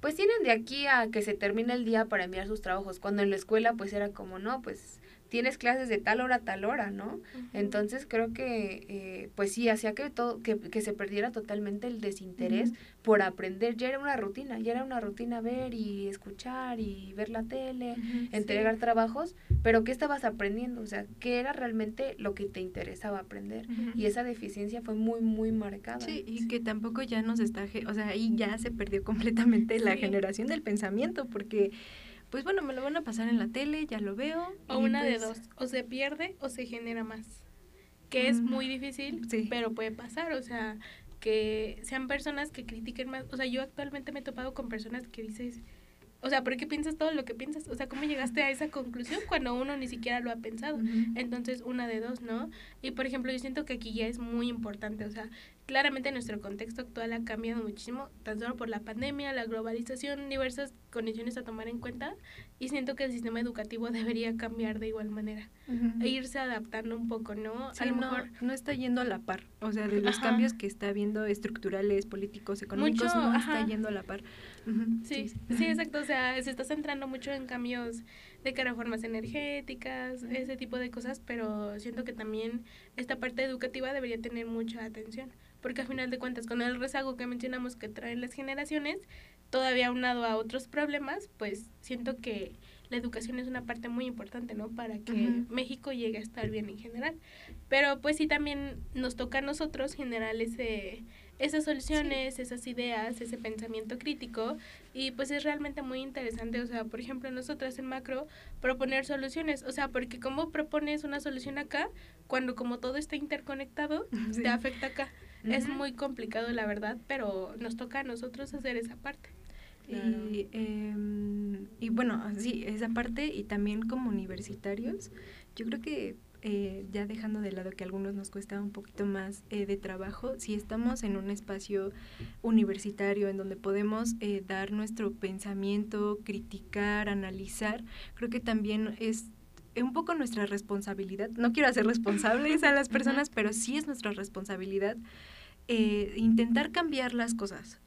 pues tienen de aquí a que se termine el día para enviar sus trabajos. Cuando en la escuela pues era como, no, pues tienes clases de tal hora a tal hora, ¿no? Entonces creo que, eh, pues sí, hacía que, todo, que, que, se perdiera totalmente el desinterés por aprender. Ya era una rutina, ya era una rutina ver y escuchar y ver la tele, entregar trabajos, pero ¿qué estabas aprendiendo? O sea, ¿qué era realmente lo que te interesaba aprender? Y esa deficiencia fue muy, muy marcada. Sí, y que tampoco ya nos está, o sea, ahí ya se perdió [LAUGHS] completamente la generación del pensamiento, porque pues bueno, me lo van a pasar en la tele, ya lo veo. O una de pues dos, o se pierde o se genera más. Que es muy difícil, pero puede pasar, o sea, que sean personas que critiquen más. O sea, yo actualmente me he topado con personas que dices, o sea, ¿por qué piensas todo lo que piensas? O sea, ¿cómo llegaste a esa conclusión cuando uno ni siquiera lo ha pensado? Entonces, una de dos, ¿no? Y por ejemplo, yo siento que aquí ya es muy importante, o sea, Claramente nuestro contexto actual ha cambiado muchísimo, tan solo por la pandemia, la globalización, diversas condiciones a tomar en cuenta y siento que el sistema educativo [LAUGHS] debería cambiar de igual manera e irse adaptando un poco, ¿no? a lo mejor no está yendo a la par, o sea, de los cambios que está habiendo estructurales, políticos, económicos, no está yendo a la par. sí, sí, exacto. O sea, se está centrando mucho en cambios de cara a formas energéticas, ese tipo de cosas, pero siento que también esta parte educativa debería tener mucha atención, porque a final de cuentas, con el rezago que mencionamos que traen las generaciones, todavía aunado a otros problemas, pues siento que la educación es una parte muy importante, ¿no? Para que México llegue a estar bien en general. Pero pues sí también nos toca a nosotros generar ese esas soluciones, esas ideas, ese pensamiento crítico y pues es realmente muy interesante, o sea, por ejemplo, nosotras en macro proponer soluciones, o sea, porque cómo propones una solución acá cuando como todo está interconectado, [LAUGHS] te afecta acá. Es muy complicado, la verdad, pero nos toca a nosotros hacer esa parte. Y, em, y bueno, sí, esa parte y también como universitarios, yo creo que eh, ya dejando de lado que a algunos nos cuesta un poquito más eh, de trabajo, si estamos en un espacio universitario en donde podemos eh, dar nuestro pensamiento, criticar, analizar, creo que también es un poco nuestra responsabilidad. No quiero hacer responsables a las [LAUGHS] personas, pero sí es nuestra responsabilidad intentar cambiar las cosas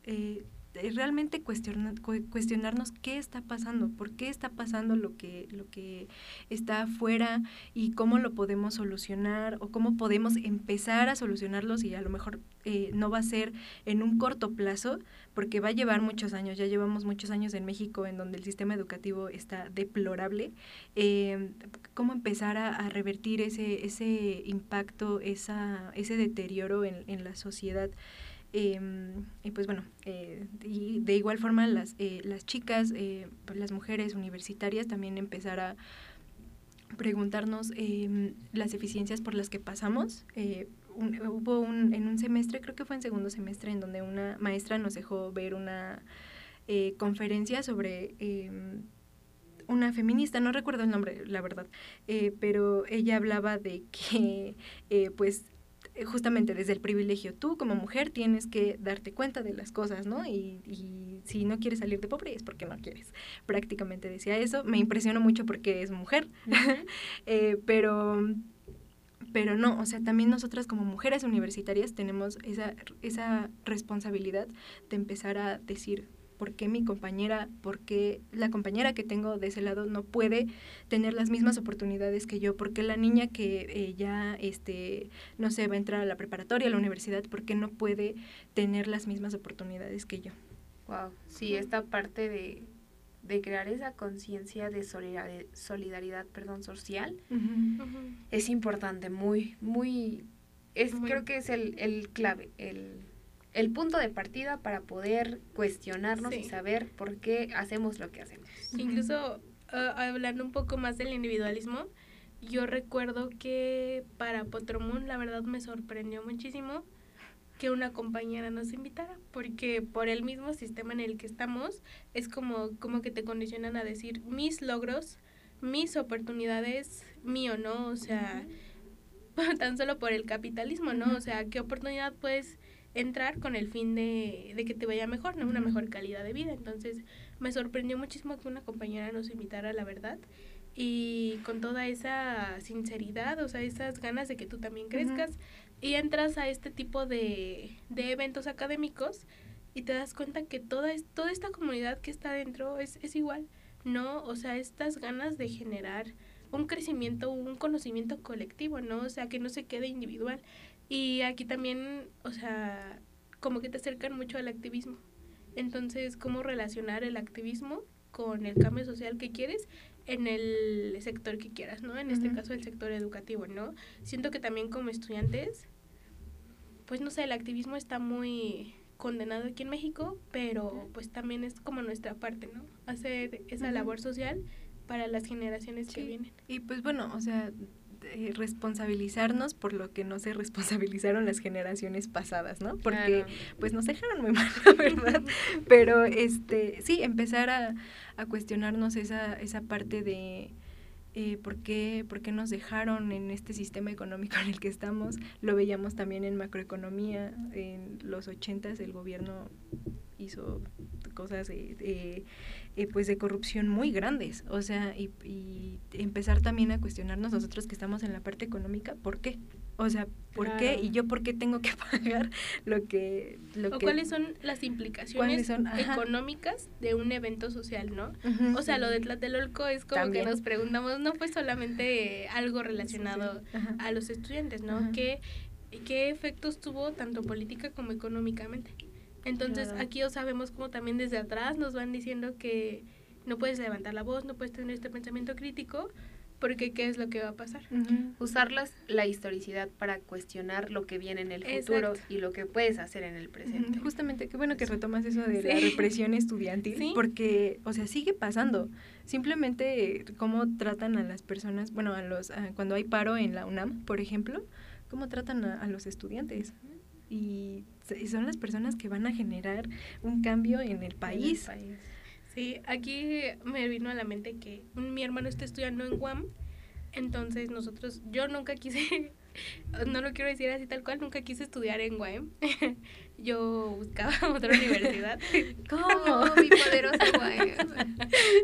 realmente cuestionar, cuestionarnos qué está pasando, por qué está pasando lo que, lo que está afuera y cómo lo podemos solucionar o cómo podemos empezar a solucionarlos y a lo mejor eh, no va a ser en un corto plazo, porque va a llevar muchos años, ya llevamos muchos años en México en donde el sistema educativo está deplorable, eh, cómo empezar a, revertir ese, ese impacto, esa, ese deterioro en, en la sociedad. Em, y pues bueno, eh, y de igual forma las, eh, las chicas, eh, pues las mujeres universitarias también empezar a preguntarnos em, las eficiencias por las que pasamos. hubo un, en un semestre, creo que fue en segundo semestre, en donde una maestra nos dejó ver una conferencia sobre em, una feminista, no recuerdo el nombre, la verdad, pero ella hablaba de que pues eh, justamente desde el privilegio. Tú como mujer tienes que darte cuenta de las cosas, ¿no? Y, y, si no quieres salir de pobre es porque no quieres. Prácticamente decía eso. Me impresionó mucho porque es mujer, [LAUGHS] eh, pero pero no, o sea, también nosotras como mujeres universitarias tenemos esa, esa responsabilidad de empezar a decir, por qué mi compañera, por qué la compañera que tengo de ese lado no puede tener las mismas oportunidades que yo, por qué la niña que eh, ya, este, no sé, va a entrar a la preparatoria, a la universidad, por qué no puede tener las mismas oportunidades que yo. Wow, sí, esta parte de, de crear esa conciencia de solidaridad, solidaridad, perdón, social es importante, muy, muy, es, creo que es el, el clave, el el punto de partida para poder cuestionarnos y saber por qué hacemos lo que hacemos. Incluso ah, hablando un poco más del individualismo, yo recuerdo que para Potromun la verdad me sorprendió muchísimo que una compañera nos invitara, porque por el mismo sistema en el que estamos es como, como que te condicionan a decir mis logros, mis oportunidades, mío, ¿no? O sea, [LAUGHS] tan solo por el capitalismo, ¿no? O sea, ¿qué oportunidad puedes entrar con el fin de, de que te vaya mejor, ¿no? Una mejor calidad de vida. Entonces, me sorprendió muchísimo que una compañera nos invitara la verdad y con toda esa sinceridad, o sea, esas ganas de que tú también crezcas y entras a este tipo de, de eventos académicos y te das cuenta que toda, toda esta comunidad que está dentro es, es igual, ¿no? O sea, estas ganas de generar un crecimiento, un conocimiento colectivo, ¿no? O sea, que no se quede individual. Y aquí también, o sea, como que te acercan mucho al activismo. Entonces, ¿cómo relacionar el activismo con el cambio social que quieres en el sector que quieras, ¿no? En este caso, el sector educativo, ¿no? Siento que también como estudiantes, pues no sé, el activismo está muy condenado aquí en México, pero pues también es como nuestra parte, ¿no? Hacer esa labor social para las generaciones que vienen. Y pues bueno, o sea, eh, responsabilizarnos por lo que no se responsabilizaron las generaciones pasadas, ¿no? Porque pues nos dejaron muy mal, la verdad. [LAUGHS] Pero este, sí, empezar a, a cuestionarnos esa, esa parte de eh, ¿por, qué, por qué nos dejaron en este sistema económico en el que estamos. Lo veíamos también en macroeconomía, en los ochentas el gobierno hizo cosas de, pues de corrupción muy grandes. O sea, y, y, empezar también a cuestionarnos nosotros que estamos en la parte económica, ¿por qué? O sea, ¿por qué? ¿Y yo por qué tengo que [LAUGHS] pagar lo que... Lo o cuáles son las implicaciones económicas de un evento social, ¿no? o sea, lo de Tlatelolco es como que nos preguntamos, no fue solamente algo relacionado a los estudiantes, ¿no? ¿Qué, ¿Qué efectos tuvo tanto política como económicamente? Entonces, aquí ya sabemos como también desde atrás nos van diciendo que no puedes levantar la voz, no puedes tener este pensamiento crítico, porque qué es lo que va a pasar. Usar la historicidad para cuestionar lo que viene en el futuro y lo que puedes hacer en el presente. Justamente, qué bueno que retomas eso de la represión estudiantil, porque, o sea, sigue pasando. Simplemente cómo tratan a las personas, bueno, a los cuando hay paro en la UNAM, por ejemplo, cómo tratan a, los estudiantes. Y, son las personas que van a generar un cambio en el país. En el país. Sí, aquí me vino a la mente que mi hermano está estudiando en Guam, entonces nosotros, yo nunca quise, [LAUGHS] no lo quiero decir así tal cual, nunca quise estudiar en Guam. [LAUGHS] yo buscaba [LAUGHS] otra universidad. [LAUGHS] ¿Cómo? [LAUGHS] mi poderosa Guam.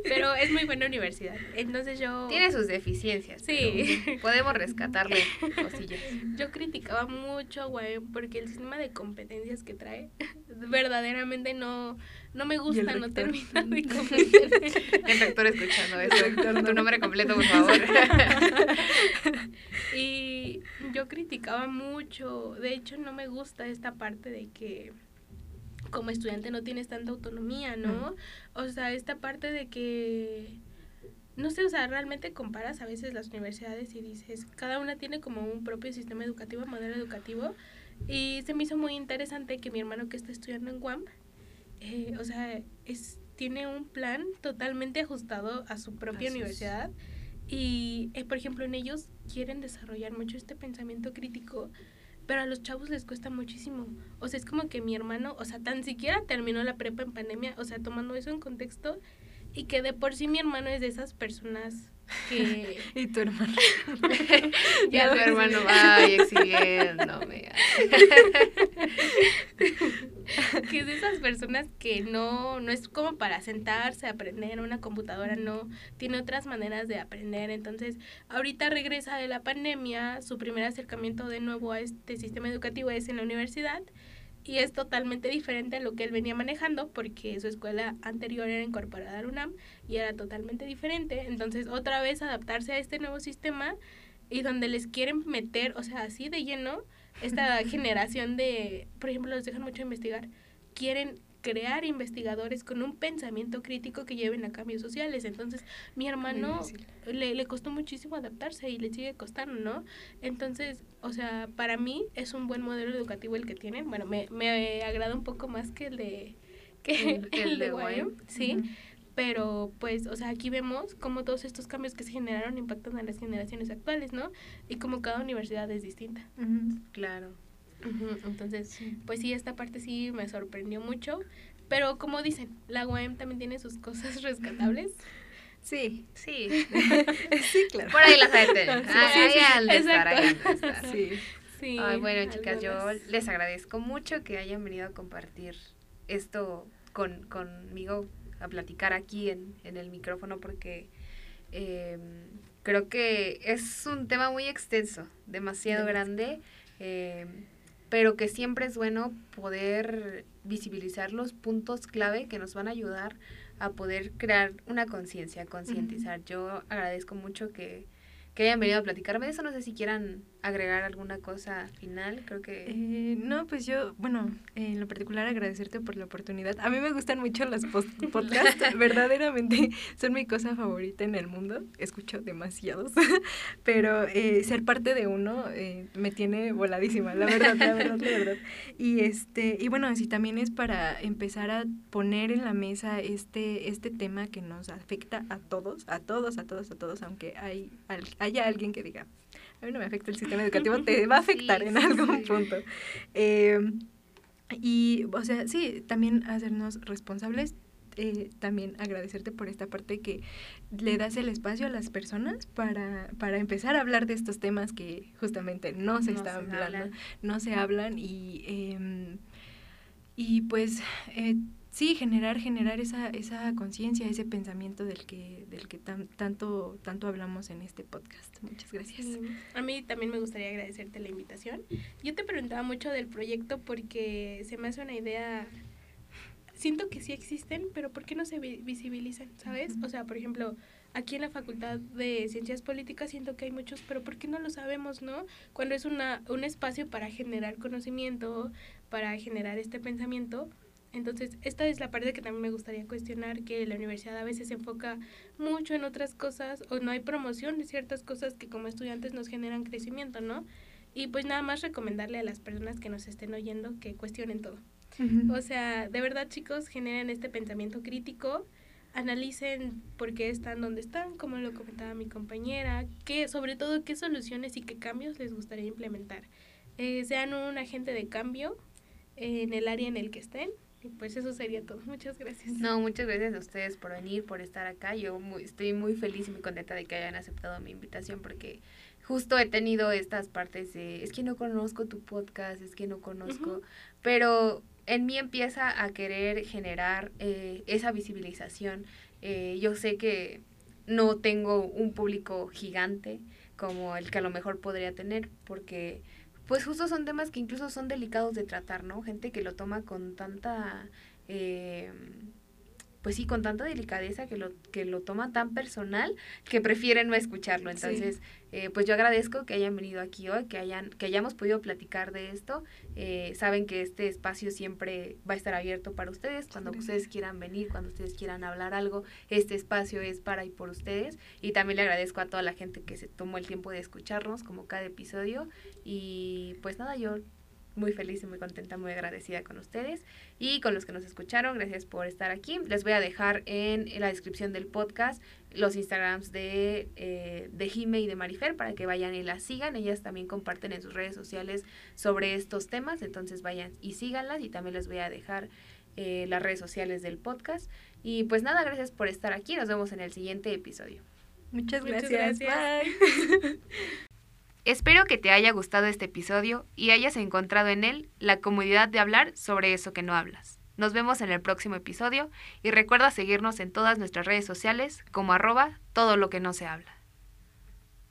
Pero es muy buena universidad. Entonces yo... Tiene sus deficiencias. Sí. Podemos rescatarle cosillas. Yo criticaba mucho a Guam porque el sistema de competencias que trae verdaderamente no no me gusta, no termina de [LAUGHS] El rector escuchando eso. tu nombre completo, por favor. [LAUGHS] y yo criticaba mucho. De hecho, no me gusta esta parte de que como estudiante no tienes tanta autonomía, ¿no? O sea, esta parte de que no sé, o sea, realmente comparas a veces las universidades y dices, cada una tiene como un propio sistema educativo, modelo educativo, y se me hizo muy interesante que mi hermano que está estudiando en Guam eh, o sea, es, tiene un plan totalmente ajustado a su propia universidad. Y, eh, por ejemplo, en ellos quieren desarrollar mucho este pensamiento crítico, pero a los chavos les cuesta muchísimo. O sea, es como que mi hermano, o sea, tan siquiera terminó la prepa en pandemia, o sea, tomando eso en contexto, y que de por sí mi hermano es de esas personas que... y tu hermano. [LAUGHS] ya tu hermano va exhibiéndome. [LAUGHS] que es de esas personas que no, no es como para sentarse a aprender en una computadora, no, tiene otras maneras de aprender. Entonces, ahorita regresa de la pandemia, su primer acercamiento de nuevo a este sistema educativo es en la universidad y es totalmente diferente a lo que él venía manejando porque su escuela anterior era incorporada al UNAM y era totalmente diferente. Entonces, otra vez adaptarse a este nuevo sistema y donde les quieren meter, o sea, así de lleno, esta [LAUGHS] generación de, por ejemplo, los dejan mucho investigar, quieren crear investigadores con un pensamiento crítico que lleven a cambios sociales. Entonces, mi hermano le, le costó muchísimo adaptarse y le sigue costando, ¿no? Entonces, o sea, para mí es un buen modelo educativo el que tienen. Bueno, me, me agrada un poco más que el de [LAUGHS] que el, de, de sí. Pero pues, o sea, aquí vemos cómo todos estos cambios que se generaron impactan a las generaciones actuales, ¿no? Y como cada universidad es distinta. Claro. Entonces, pues sí, esta parte sí me sorprendió mucho. Pero como dicen, la UAM también tiene sus cosas [LAUGHS] rescatables. Sí. Sí. [LAUGHS] sí, claro. Por ahí las [LAUGHS] hay Sí. Sí. Ay, bueno, chicas, yo les agradezco mucho que hayan venido a compartir esto con, conmigo, a platicar aquí en, en el micrófono, porque eh, creo que es un tema muy extenso, demasiado grande. Eh, pero que siempre es bueno poder visibilizar los puntos clave que nos van a ayudar a poder crear una conciencia, concientizar. Yo agradezco mucho que, que hayan venido a platicarme de eso. No sé si quieran agregar alguna cosa final, creo que... Eh, no, pues yo, bueno, en lo particular agradecerte por la oportunidad. A mí me gustan mucho los [LAUGHS] podcasts, verdaderamente son mi cosa favorita en el mundo. Escucho demasiados, [LAUGHS] pero eh, ser parte de uno eh, me tiene voladísima, la verdad, la verdad, la verdad. [LAUGHS] Y, este, y bueno, si también es para empezar a poner en la mesa este, este tema que nos afecta a todos, a todos, a todos, a todos, aunque hay, haya alguien que diga, a mí no me afecta el sistema educativo, te [LAUGHS] va a afectar en algún punto. Eh, y, o sea, sí, también hacernos responsables, eh, también agradecerte por esta parte que le das el espacio a las personas para, para empezar a hablar de estos temas que justamente no se están hablando, no se hablan y, em, y pues... Eh, sí, generar, generar esa, esa conciencia, ese pensamiento del que, del que tanto, tanto hablamos en este podcast. Muchas gracias. A mí también me gustaría agradecerte la invitación. Yo te preguntaba mucho del proyecto porque se me hace una idea siento que sí existen, pero ¿por qué no se visibilizan, sabes? O sea, por ejemplo, aquí en la Facultad de Ciencias Políticas siento que hay muchos, pero ¿por qué no lo sabemos, no? Cuando es una, un espacio para generar conocimiento, para generar este pensamiento. Entonces, esta es la parte que también me gustaría cuestionar, que la universidad a veces se enfoca mucho en otras cosas o no hay promoción de ciertas cosas que como estudiantes nos generan crecimiento, ¿no? Y pues nada más recomendarle a las personas que nos estén oyendo que cuestionen todo. O sea, de verdad chicos, generen este pensamiento crítico, analicen por qué están donde están, como lo comentaba mi compañera, que sobre todo qué soluciones y qué cambios les gustaría implementar. Eh, sean un agente de cambio en el área en el que estén. Y pues eso sería todo. [LAUGHS] Muchas gracias. No, muchas gracias a ustedes por venir, por estar acá. Yo muy, estoy muy feliz y muy contenta de que hayan aceptado mi invitación porque justo he tenido estas partes de, es que no conozco tu podcast, es que no conozco, pero en mí empieza a querer generar eh, esa visibilización. Eh, yo sé que no tengo un público gigante como el que a lo mejor podría tener, porque pues justo son temas que incluso son delicados de tratar, ¿no? Gente que lo toma con tanta... Eh, pues sí, con tanta delicadeza que lo, que lo toma tan personal que prefieren no escucharlo. Entonces, eh, pues yo agradezco que hayan venido aquí hoy, que, hayan, que hayamos podido platicar de esto. Eh, saben que este espacio siempre va a estar abierto para ustedes. Cuando ustedes quieran venir, cuando ustedes quieran hablar algo, este espacio es para y por ustedes. Y también le agradezco a toda la gente que se tomó el tiempo de escucharnos, como cada episodio. Y pues nada, yo muy feliz y muy contenta, muy agradecida con ustedes y con los que nos escucharon. Gracias por estar aquí. Les voy a dejar en, la descripción del podcast los Instagrams de, eh, de Jime y de Marifer para que vayan y las sigan. Ellas también comparten en sus redes sociales sobre estos temas, entonces vayan y síganlas y también les voy a dejar eh, las redes sociales del podcast. Y pues nada, gracias por estar aquí. Nos vemos en el siguiente episodio. Muchas gracias. Bye. [LAUGHS] Espero que te haya gustado este episodio y hayas encontrado en él la comodidad de hablar sobre eso que no hablas. Nos vemos en el próximo episodio y recuerda seguirnos en todas nuestras redes sociales como arroba todo lo que no se habla.